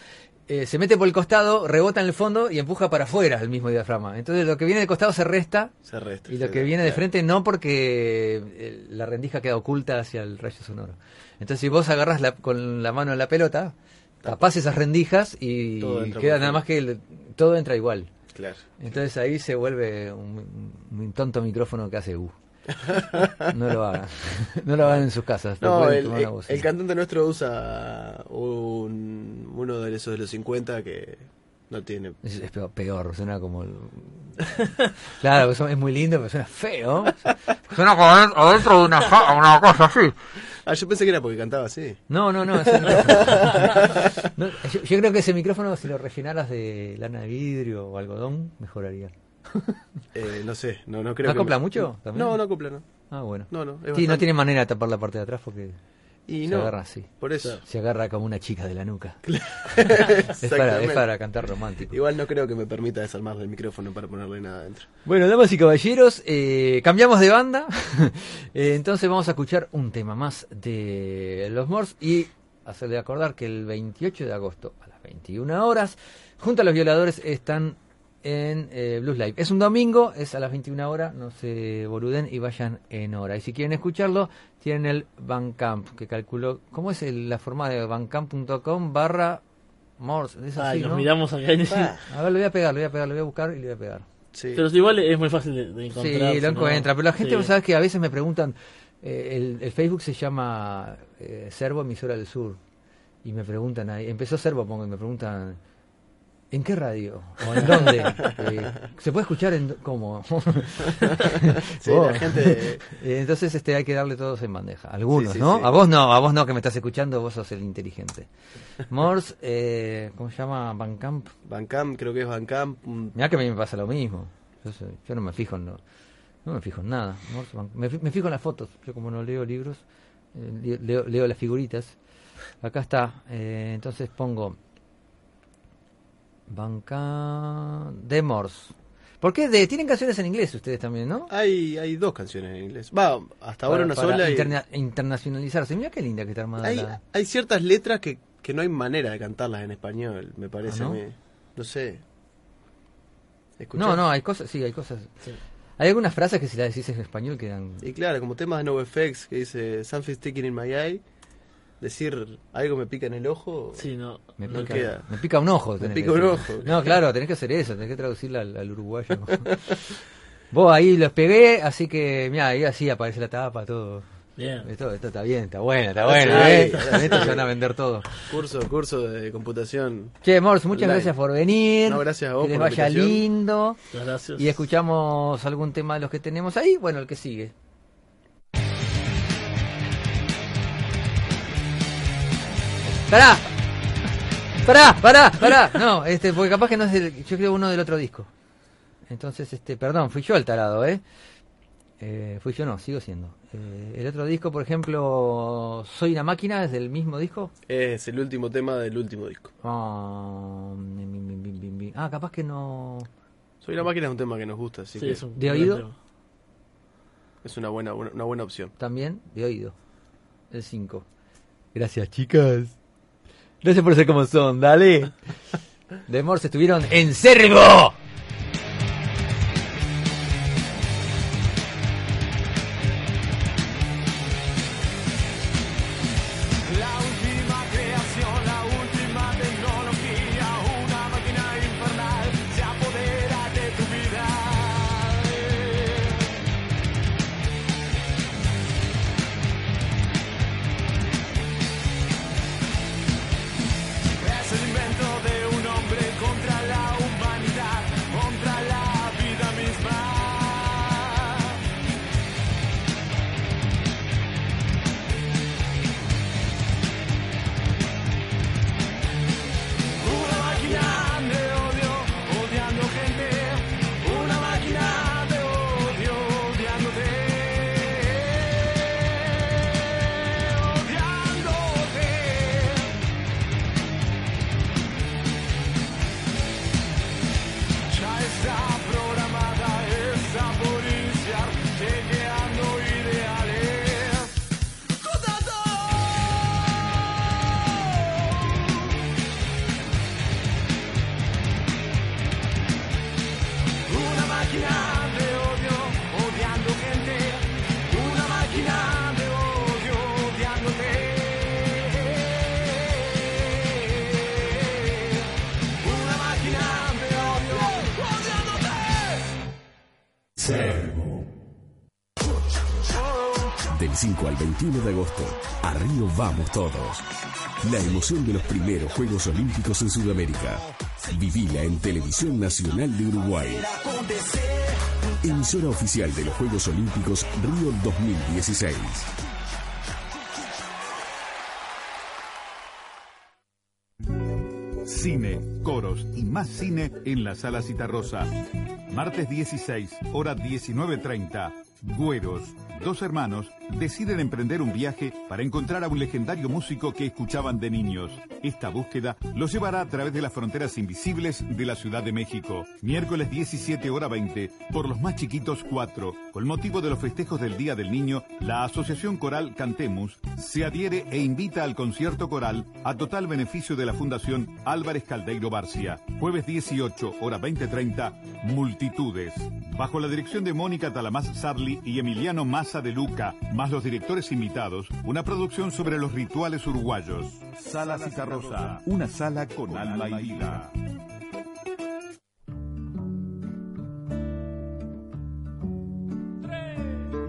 eh, se mete por el costado, rebota en el fondo y empuja para afuera el mismo diafragma. Entonces, lo que viene de costado se resta Se resta. y lo que viene de claro. frente no porque eh, la rendija queda oculta hacia el rayo sonoro. Entonces si vos agarras la, con la mano la pelota, tapás esas rendijas y queda nada más que el- todo entra igual. Claro. Entonces ahí se vuelve un, un tonto micrófono que hace U. No lo hagan. No lo hagan en sus casas. No, el, cantante nuestro usa un, uno de esos de los 50 que no tiene. Es, es peor, peor, suena como... Claro, eso es muy lindo, pero suena feo. Suena como adentro de una, ja- una cosa así. Ah, yo pensé que era porque cantaba así. No, no, no. ese micrófono. No, yo, yo creo que ese micrófono, si lo rellenaras de lana de vidrio o algodón, mejoraría. Eh, no sé, no, no creo ¿No acopla mucho? también? No, no acopla, no. Ah, bueno. No, no, Sí, no tiene manera de tapar la parte de atrás porque Y se no, agarra así. por eso. Se agarra como una chica de la nuca. es, para, es para cantar romántico. Igual no creo que me permita desarmar el micrófono para ponerle nada adentro. Bueno, damas y caballeros, eh, cambiamos de banda. Eh, entonces vamos a escuchar un tema más de los Mors y hacerle acordar que el 28 de agosto a las 21 horas, junto a los violadores, están en eh, Blues Live. Es un domingo, es a las 21 horas, no se boluden y vayan en hora. Y si quieren escucharlo, tienen el Bandcamp, que calculó, ¿cómo es el- la forma de bandcamp.com barra Mors? Es así, nos ¿no? miramos acá y A ver, lo voy a pegar, lo voy a pegar, lo voy a buscar y lo voy a pegar. sí. Pero igual es muy fácil de, de encontrar. Sí, lo no- encuentra, pero la gente, Sí. vos sabes que a veces me preguntan, eh, el, el Facebook se llama eh, Servo Emisora del Sur, y me preguntan ahí, empezó Servo, pongo, y me preguntan, ¿en qué radio? ¿O en dónde? Eh, ¿Se puede escuchar en cómo? Sí, Oh. la gente. Eh, Entonces este hay que darle todos en bandeja. Algunos, Sí, sí, ¿no? A vos no, a vos no que me estás escuchando, vos sos el inteligente. Morse, eh, ¿cómo se llama? Bandcamp. Bancamp, creo que es Bancamp. mm, Mirá que a mí me pasa lo mismo. Yo, soy- yo no me fijo en lo- no me fijo en nada. Morse Me, me fijo en las fotos. Yo como no leo libros, eh, le- leo, leo las figuritas. Acá está. entonces pongo Banca de Morse. ¿Por qué? De, tienen canciones en inglés ustedes también, ¿no? Hay, hay dos canciones en inglés. Va, hasta ahora Para- una para sola. y- interna- internacionalizarse. Mira qué linda que está armada. hay, la- hay ciertas letras que, que no hay manera de cantarlas en español, me parece ¿Ah, no? a mí. No sé. ¿Escuchás? No, no, hay cosas, sí, hay cosas. Hay algunas frases que si las decís en español quedan... Y claro, como temas de NoFX que dice Something sticking in my eye, decir algo me pica en el ojo. Sí, no. Me No pica, queda. me pica un ojo. Me pica un ojo. No, claro, tenés que hacer eso, tenés que traducirla al, al uruguayo. Vos ahí los pegué, así que, mira, ahí así aparece la tapa, todo. Bien. Esto, esto está bien, está buena, está buena, sí. ¿eh? Esto se van a vender todo. Curso, curso de computación. Che, Mors, muchas Online. gracias por venir. No, gracias a vos Que les vaya invitación. lindo. Gracias. Y escuchamos algún tema de los que tenemos ahí. Bueno, el que sigue. ¡Pará! Pará, pará, pará. No, este, porque capaz que no es del, yo creo uno del otro disco. Entonces, este, perdón, fui yo el tarado, ¿eh? Eh, fui yo no, sigo siendo. Eh, el otro disco, por ejemplo, Soy una máquina, es del mismo disco. Es el último tema del último disco. Ah, mi, mi, mi, mi, mi. Ah, capaz que no. Soy una máquina es un tema que nos gusta, así Sí, que es un ¿De oído? tema. es una buena, buena- una buena opción. También de oído. El 5. Gracias, chicas. Gracias por ser como son, dale. De Morse estuvieron en Cergo. 21 de agosto, a Río vamos todos. La emoción de los primeros Juegos Olímpicos en Sudamérica. Vivila en Televisión Nacional de Uruguay. Emisora oficial de los Juegos Olímpicos Río 2016. Cine, coros y más cine en la Sala Citarrosa. Martes 16, hora 19.30. Güeros, dos hermanos, deciden emprender un viaje para encontrar a un legendario músico que escuchaban de niños. Esta búsqueda los llevará a través de las fronteras invisibles de la Ciudad de México. Miércoles 17, hora 20, por los más chiquitos 4. Con motivo de los festejos del Día del Niño, la Asociación Coral Cantemos se adhiere e invita al concierto coral a total beneficio de la Fundación Álvarez Caldeiro Barcia. Jueves 18, hora 20.30, Multitudes. Bajo la dirección de Mónica Talamás Sarli y Emiliano Massa de Luca, más los directores invitados, una producción sobre los rituales uruguayos. Sala Citarrosa, una sala con alma y vida.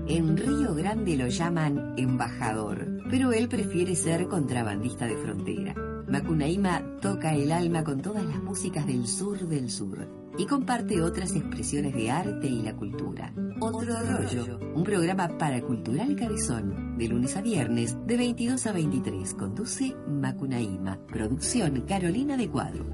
En Río Grande lo llaman embajador, pero él prefiere ser contrabandista de frontera. Macunaíma toca el alma con todas las músicas del sur del sur y comparte otras expresiones de arte y la cultura. Otro rollo, un programa para Cultural Cabezón, de lunes a viernes, de 22 a 23. Conduce Macunaíma. Producción Carolina de Cuadro.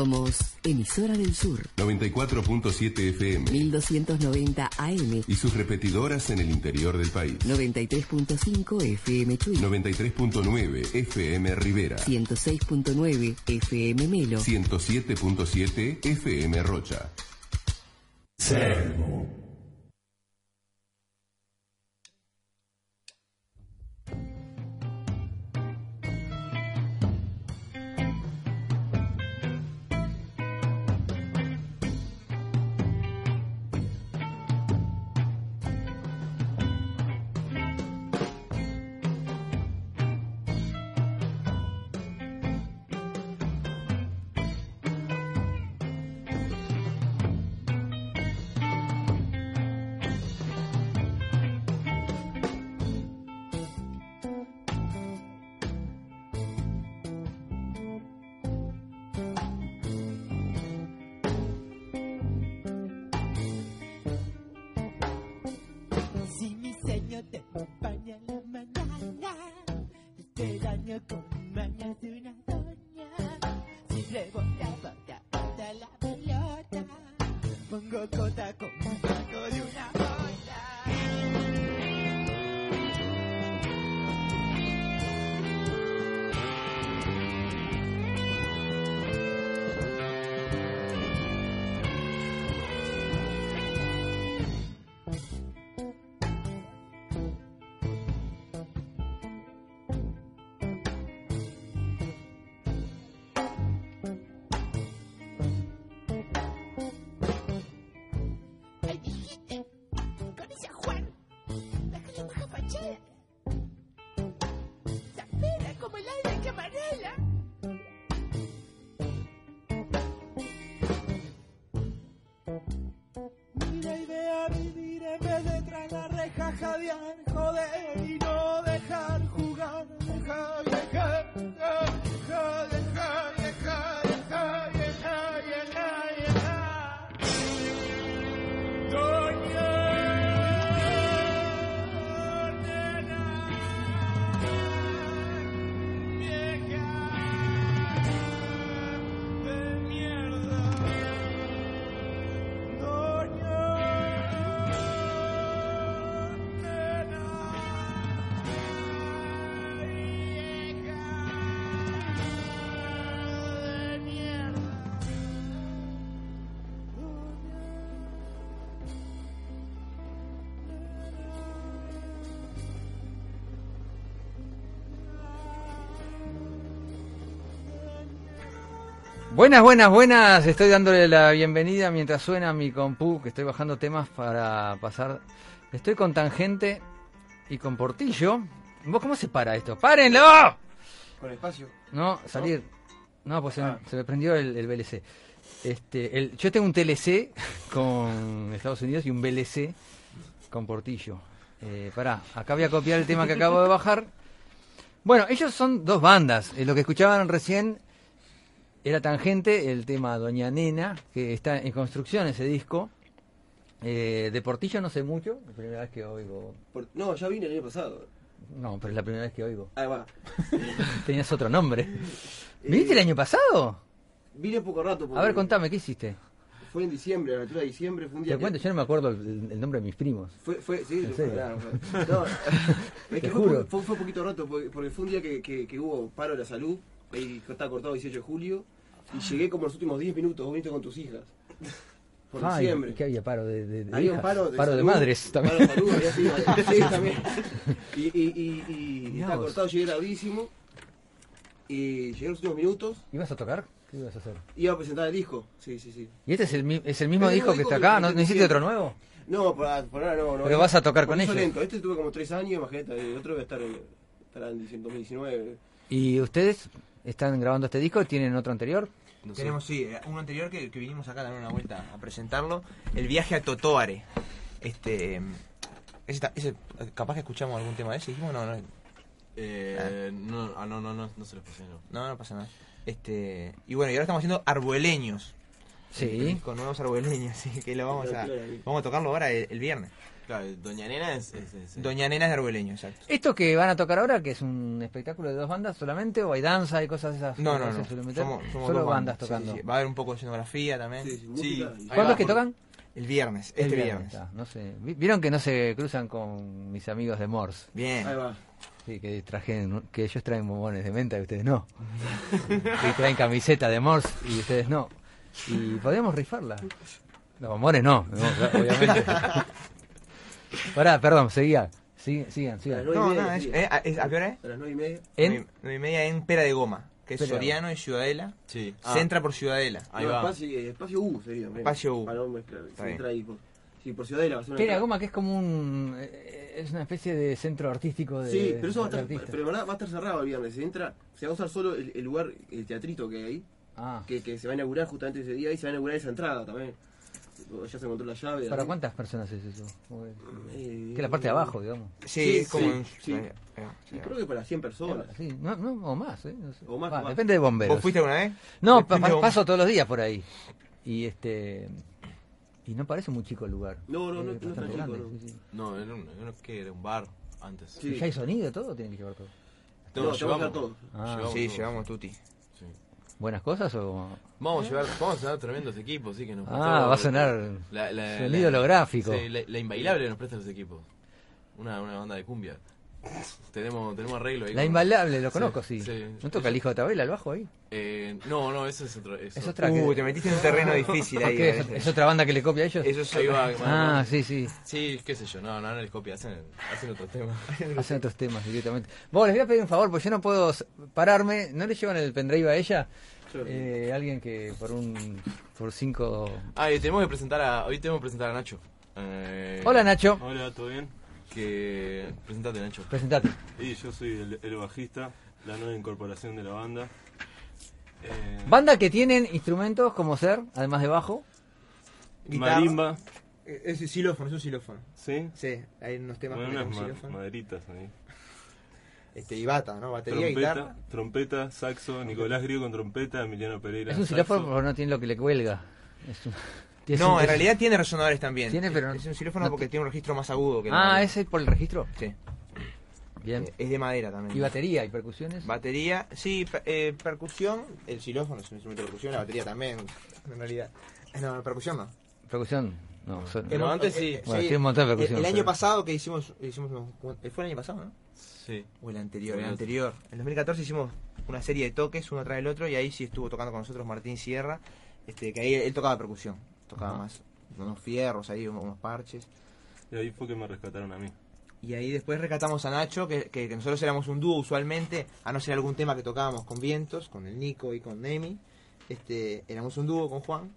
Somos emisora del sur, 94.7 FM 1290 AM, y sus repetidoras en el interior del país. 93.5 FM Chuy, 93.9 FM Rivera. 106.9 FM Melo, 107.7 FM Rocha. a Kakak yang Buenas, buenas, buenas. Estoy dándole la bienvenida mientras suena mi compu, que estoy bajando temas para pasar. Estoy con Tangente y con Portillo. ¿Vos cómo se para esto? ¡Párenlo! Con espacio. No, salir. No, pues se, Ah. se me prendió el, el VLC. Este, el, yo tengo un TLC con Estados Unidos y un VLC con Portillo. Eh, pará, acá voy a copiar el tema que acabo de bajar. Bueno, ellos son dos bandas. Eh, lo que escuchaban recién era Tangente, el tema Doña Nena, que está en construcción ese disco. Eh, de Portillo no sé mucho, la primera vez que oigo. Por- no, ya vine el año pasado. No, pero es la primera vez que oigo. Ahí va. Tenías otro nombre. ¿Viniste el año pasado? Vine poco rato. A ver, contame, ¿qué hiciste? Fue en diciembre, a la altura de diciembre, fue un día Te que- cuento, yo no me acuerdo el, el nombre de mis primos. Fue, fue, sí, claro, fue- no, es Te que fue, juro. fue, fue un poquito rato, porque, porque fue un día que, que, que hubo paro de la salud, y estaba cortado el 18 de julio, y llegué como los últimos 10 minutos, vos viniste con tus hijas. Por Ay, diciembre. ¿qué había? Paro de, de, de Había un paro de, paro de madres también. Paro de salud, había sido, sí, también. Y, y, y, y estaba cortado, llegué gravísimo, y llegué los últimos minutos, ¿Ibas a tocar? ¿Qué ibas a hacer? iba a presentar el disco, sí, sí, sí. ¿Y este es el, es el mismo El disco que está acá? ¿No, que ¿no hiciste otro nuevo? No, por, por ahora no, no. Pero vas a tocar con ellos. lento. Este tuve como 3 años, imagínate, el otro va a estar en, estará en 2019. ¿Y ustedes están grabando este disco? ¿Tienen otro anterior? Tenemos, sí, eh, uno anterior que, que vinimos acá a dar una vuelta a presentarlo. El viaje a Totoare. Este. Ese, está- ese, capaz que escuchamos algún tema de ese. Dijimos, no, no. Eh, no, ah, no, no, no, no se los pasé, no. No, no pasa nada. Este, y bueno, y ahora estamos haciendo Arbueleños. Sí. Con nuevos arbueleños, sí, que lo vamos a, vamos a tocarlo ahora el, el viernes. Claro, Doña Nena es... es- es- Doña Nena es de Arbueleño, exacto. ¿Esto que van a tocar ahora, que es un espectáculo de dos bandas solamente? ¿O hay danza y cosas de esas? No, no, se no. suelen meter? Somos, somos Solo dos bandas Sí, tocando. sí. Va a haber un poco de escenografía también. Sí, sí, música y- ¿Cuándo es que tocan? El viernes, El este viernes, viernes. no sé. Vi- Vieron que no se cruzan con mis amigos de Morse. Bien. Ahí va. Sí, que trajen, que ellos traen bombones de menta y ustedes no. y traen camiseta de Morse y ustedes no. Y podríamos rifarla. Los bombones no, no, obviamente. Pará, perdón, seguía. Sigan, sigan, sigan. Nueve y No, es- sí. eh, a- es- ¿a qué hora es? A las 9 y media. ¿En? Nueve- nueve y media en Pera de Goma, que es Pera de Soriano y Ciudadela. Sí. Se entra por Ciudadela. Ahí no, va. Espacio, eh, espacio U sería. menos. Espacio U. Para no mezclar. Está Se bien. entra ahí por, sí, por Ciudadela. va a ser una Pera. Goma, que es como un. eh, Es una especie de centro artístico de. Sí, pero eso va a de estar, artistas. pero en verdad va a estar cerrado el viernes. Se entra, se va a usar solo el, el lugar, el teatrito que hay ahí, Ah, que, que se va a inaugurar justamente ese día y se va a inaugurar esa entrada también. Ya se encontró la llave. ¿Para ahí. cuántas personas es eso? Eh, Que es la parte de abajo, digamos. Sí, Sí, es como sí, un- creo que para 100 personas. Sí, no, no, o más, ¿eh? No sé. O más, Va, más. depende de bomberos. ¿Vos fuiste alguna vez? No, pa- pa- paso todos los días por ahí. Y este. Y no parece muy chico el lugar. No, no, no, Eh, no es tan bastante chico, grande, no. sí, sí. No, era un, era un- ¿qué era? Un bar antes. Sí. ¿Y ¿Ya hay sonido todo? o Tienen que llevar todo. No, No, llevamos. todo. Ah, Llevamos Sí, todo. llevamos tutti. ¿Buenas cosas o.? Vamos a llevar, vamos a llevar tremendos equipos, sí que nos Ah, va a sonar la- la- sonido la- holográfico. Sí, la, nos presta los equipos. Una, una banda de cumbia. Tenemos, tenemos arreglo ahí. La con- Invalable, lo conozco, sí. sí. ¿No toca el hijo de Tabela, el bajo ahí? Eh, no, no, eso es otro. Eso. Es otra Uh, que- te metiste en un terreno difícil ahí. ¿Qué es, otra banda que le copia a ellos? Eso es Ahí va, Ah, sí, sí. Sí, qué sé yo, no, no, no les copia, hacen, hacen otros temas. Hacen otros temas directamente. Vos, les voy a pedir un favor, porque yo no puedo pararme. ¿No le llevan el pendrive a ella? Eh, alguien que por un. por cinco. Ah, y tenemos que presentar a, hoy tenemos que presentar a Nacho. Eh, Hola, Nacho. Hola, ¿todo bien? Que, presentate, Nacho. Presentate. Y yo soy el, el bajista, la nueva incorporación de la banda. Eh, Banda que tienen instrumentos como ser, además de bajo. Marimba, Eh, Es un xilófono, es un xilófono. ¿Sí? Sí, hay unos temas Bueno, con unas un ma- xilófono. maderitas ahí. Este, y bata, ¿no? Batería, Trompeta, guitarra. trompeta, saxo, Nicolás Griego con trompeta, Emiliano Pereira. Es un saxo. xilófono porque no tiene lo que le cuelga. Es un- No, un- en realidad tiene resonadores también. Tiene, pero Es un xilófono no porque tiene un registro más agudo que el Ah, normal. ¿ese es por el registro? Sí. Bien. Eh, Es de madera también. ¿Y batería y percusiones? Batería, sí, per- eh, percusión. El xilófono es un instrumento de percusión, la batería también, en realidad. Eh, No, percusión no. Percusión. No, son- Hemos- antes eh, eh, Bueno, tiene un montón de el- percusión. El, año pasado que hicimos, hicimos unos- fue el año pasado, ¿no? Sí. O el anterior, el el anterior. En 2014 hicimos una serie de toques, uno tras el otro, y ahí sí estuvo tocando con nosotros Martín Sierra, este, que ahí él tocaba percusión, tocaba Ajá. más unos fierros ahí, unos, parches. Y ahí fue que me rescataron a mí. Y ahí después rescatamos a Nacho, que, que- que nosotros éramos un dúo usualmente, a no ser algún tema que tocábamos con vientos, con el Nico y con Nemi. Este, éramos un dúo con Juan.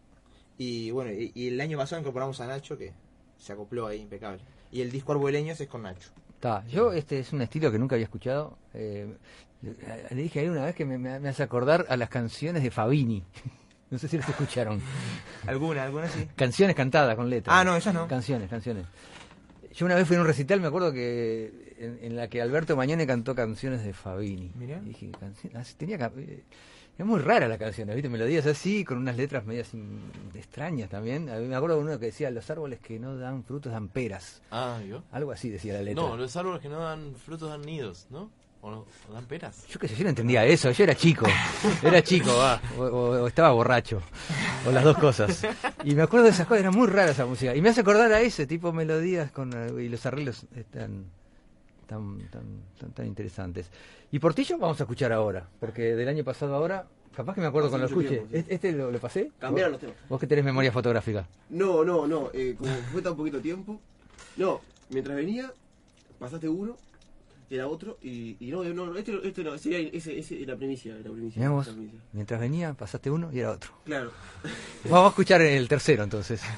Y bueno, y, y el año pasado incorporamos a Nacho, que se acopló ahí impecable. Y el disco Arbueleños es con Nacho. Está, yo este es un estilo que nunca había escuchado. eh, le, le dije ahí una vez que me, me- me hace acordar a las canciones de Fabini. No sé si las escucharon. ¿Alguna, alguna sí? Canciones cantadas con letras. Ah, no, esas no. Canciones, canciones. Yo una vez fui a un recital, me acuerdo que en, en la que Alberto Mañone cantó canciones de Fabini. Mirá. Y dije, canci- ah, tenía eh, es muy rara la canción, ¿viste? Melodías así, con unas letras medias extrañas también. A mí me acuerdo de uno que decía, los árboles que no dan frutos dan peras. Ah, ¿yo? Algo así decía la letra. No, los árboles que no dan frutos dan nidos, ¿no? ¿O, dan peras? Yo qué sé, yo no entendía eso, yo era chico, era chico, va, o, o- o estaba borracho, o las dos cosas. Y me acuerdo de esas cosas, era muy rara esa música. Y me hace acordar a ese tipo de melodías con, eh, y los arreglos están tan, tan, tan, tan interesantes. Y Portillo vamos a escuchar ahora, porque del año pasado ahora, capaz que me acuerdo Hace cuando lo mucho escuché. tiempo, sí. ¿Este lo, lo pasé? Cambiaron ¿Vos- los temas. Vos que tenés memoria fotográfica. No, no, no. Eh, como fue tan poquito tiempo. No, mientras venía, pasaste uno, era otro, y, y no, no, no, este, este no, ese, era- ese, ese era primicia, era primicia. Mirá vos, era primicia. mientras venía, pasaste uno y era otro. Claro. Vamos a escuchar el tercero entonces.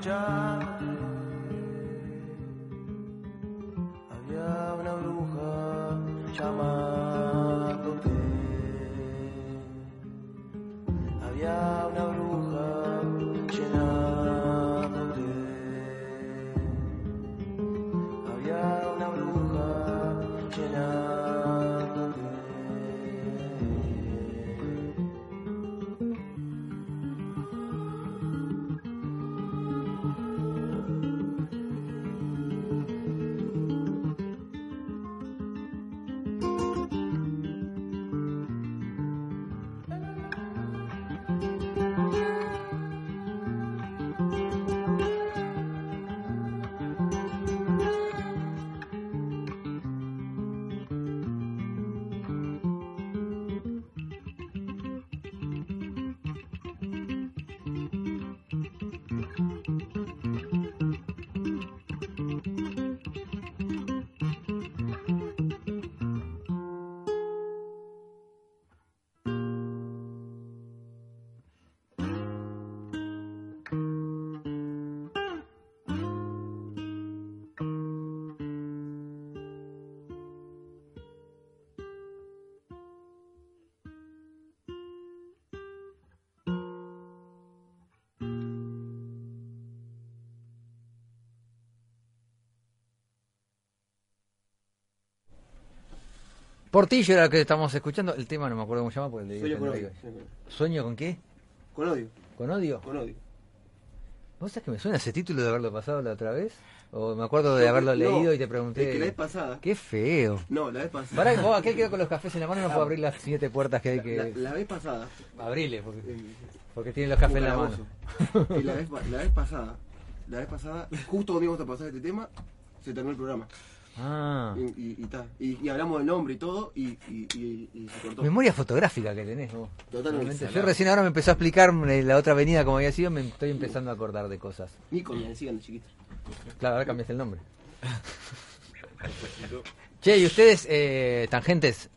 job. Portillo era el que estamos escuchando. El tema no me acuerdo cómo se llama. Porque le Sueño con odio. sueño con odio. ¿Sueño con qué? Con odio. ¿Con odio? Con odio. ¿Vos sabés que me suena ese título de haberlo pasado la otra vez? O me acuerdo de haberlo No, leído y te es pregunté. que la vez pasada. Qué feo. No, la vez pasada. Pará, vos aquel quedó con los cafés en la mano no puedo abrir las siete puertas que hay que. La, la vez pasada. Abrile, porque, eh, porque tiene los cafés en la mano. Y la vez, la vez pasada, la vez pasada, justo cuando íbamos a pasar este tema, se terminó el programa. Ah. Y, y, y, ta. y, y hablamos del nombre y todo, y, y, y- y se cortó. Memoria fotográfica que tenés vos. Totalmente. Yo recién ahora me empezó a explicar eh, la otra avenida como había sido, me estoy empezando a acordar de cosas. Nico me decían de chiquito. Claro, ahora cambiaste el nombre. Che, ¿y ustedes, eh, tangentes,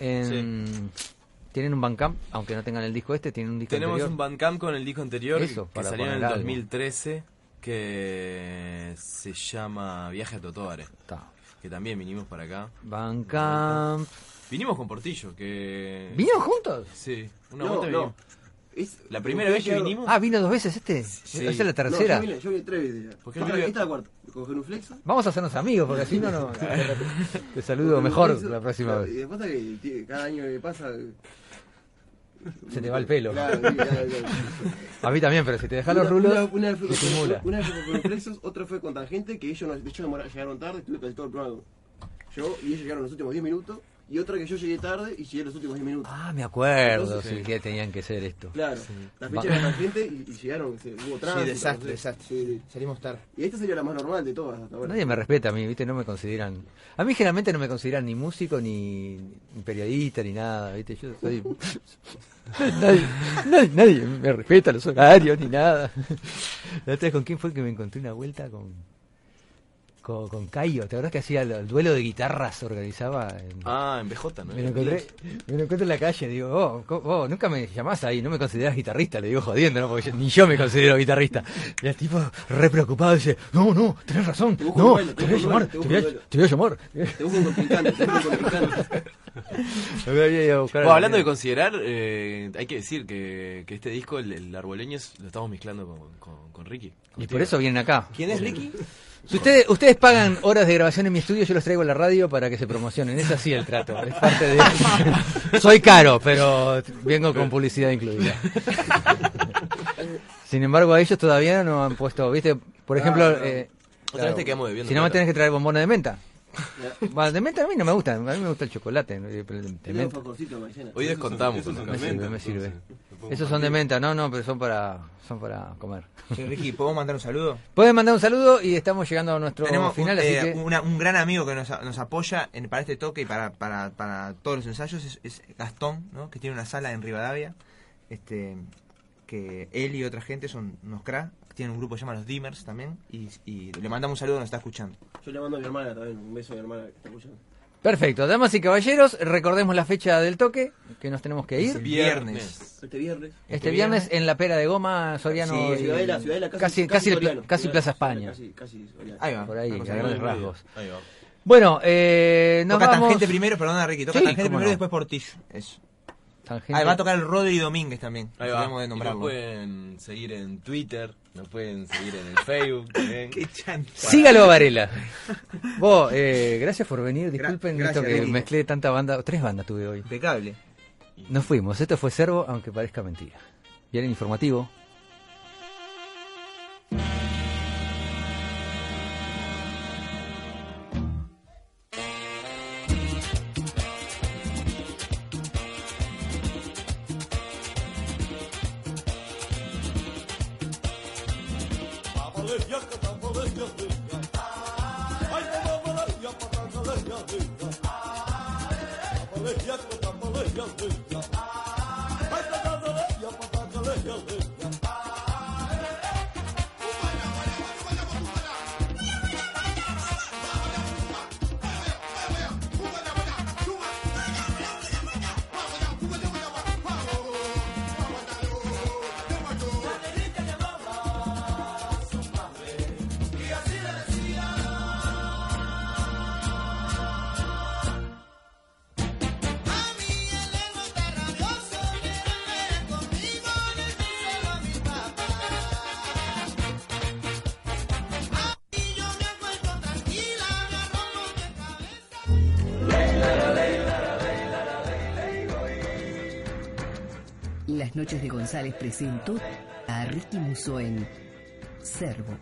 en- tienen un Bandcamp? Aunque no tengan el disco este, tienen un disco Tenemos anterior? un Bandcamp con el disco anterior Eso, que salió en el poner algo. 2013 que se llama Viaje a Totore. Que también vinimos para acá. Bandcamp. Vinimos con Portillo, que... ¿Vinieron juntos? Sí, una No, vuelta no. vinimos. Es- La primera vez que vinimos... Ah, vino dos veces este. Sí. Esa es la tercera. No, yo, vine, yo vine tres veces esta, él vive- esta es la cuarta. Con Genuflexa. Vamos a hacernos amigos, porque así no, no. Te saludo mejor la próxima vez. Y después que cada año que pasa. Se te va el pelo. Claro, sí, claro, claro. A mí también, pero si te dejas los rulos, Una, una vez fue con, disimula. una vez fue con Genuflexos, otra fue con Tangente, que ellos de hecho llegaron tarde, estuve casi todo el programa. Yo y ellos llegaron los últimos 10 minutos. Y otra que yo llegué tarde y llegué los últimos 10 minutos. Ah, me acuerdo, Entonces, sí, que tenían que ser esto. Claro, la fecha Va- era Tangente y, y llegaron, se- hubo tránsito. desastre, no sé. desastre. Sí, sí. Salimos tarde. Y esta sería la más normal de todas hasta ahora. Nadie me respeta a mí, ¿viste? No me consideran. A mí generalmente no me consideran ni músico, ni, ni periodista, ni nada, ¿viste? Yo soy. nadie, nadie, nadie me respeta los horarios, ni nada. La otra vez, ¿con quién fue que me encontré una vuelta? Con. Con, con Cayo, ¿te acuerdas que hacía el, el duelo de guitarras? Organizaba. en- Ah, en BJ, ¿no? me lo encontré, me lo encuentro en la calle, digo, oh, oh, nunca me llamás ahí, no me considerás guitarrista, le digo jodiendo, ¿no? Porque yo- ni yo me considero guitarrista. Y el tipo, re preocupado, dice, no, no, tenés razón, Te busco no, duelo, te te voy busco llamar, te te voy a, busco te voy a llamar. Te busco te busco voy a ir a buscar a Bueno, la hablando de considerar, eh, hay que decir que, que este disco, el, el Arboleños, lo estamos mezclando con, con, con Ricky. Y por eso vienen acá. ¿Quién es Ricky? Si ustedes, ustedes pagan horas de grabación en mi estudio, yo los traigo a la radio para que se promocionen. Es así el trato. Es parte de. Soy caro, pero vengo con publicidad incluida. Sin embargo, a ellos todavía no han puesto, ¿viste? Por ejemplo, Ah, no. eh, Otra vez te quedamos debiendo Si no me tenés que traer bombones de menta. Bueno, de menta a mí no me gusta, a mí me gusta el chocolate. eh, pero De Tengo menta. favorcito de maicena. Hoy descontamos. Esos son Me de sirve, menta, me sirve. entonces. Esos son de menta, no, no, pero son para, son para comer. Che, Ricky, ¿podemos mandar un saludo? Pueden mandar un saludo y estamos llegando a nuestro Tenemos final, un, así eh, que... una- un gran amigo que nos, nos apoya en, para este toque y para, para, para todos los ensayos es, es Gastón, ¿no? que tiene una sala en Rivadavia. Este, que él y otra gente son unos cracks. Tienen un grupo que se llama Los Dimmers también. Y, y le mandamos un saludo, nos está escuchando. Yo le mando a mi hermana también, un beso a mi hermana que está escuchando. Perfecto, damas y caballeros, recordemos la fecha del toque, que nos tenemos que ir. Viernes. Este viernes. Este viernes en la Pera de Goma, Soriano, Sí, y- Ciudadela, Ciudadela, casi, casi, casi, el pla- Soriano, casi Ciudadela, Plaza Ciudadela, España. Casi, casi. Ahí va. Por ahí, a grandes rasgos. Ahí va. Bueno, eh, nos Toca vamos... Tangente primero, perdona Ricky. Toca Sí, Tangente primero no. y después Portillo. Eso. Tangente. Ah, va a tocar el Rodri Domínguez también. Ahí va. De Y nos nombrarlo. pueden seguir en Twitter, nos pueden seguir en el Facebook también. Qué chanta. Sígalo a Varela. Vos, eh, gracias por venir. Disculpen gracias, esto que mezclé tanta banda. Tres bandas tuve hoy. Impecable. Nos fuimos. Esto fue Servo, aunque parezca mentira. Informativo. Mí el ego presentó a Ricky Musso en Servo.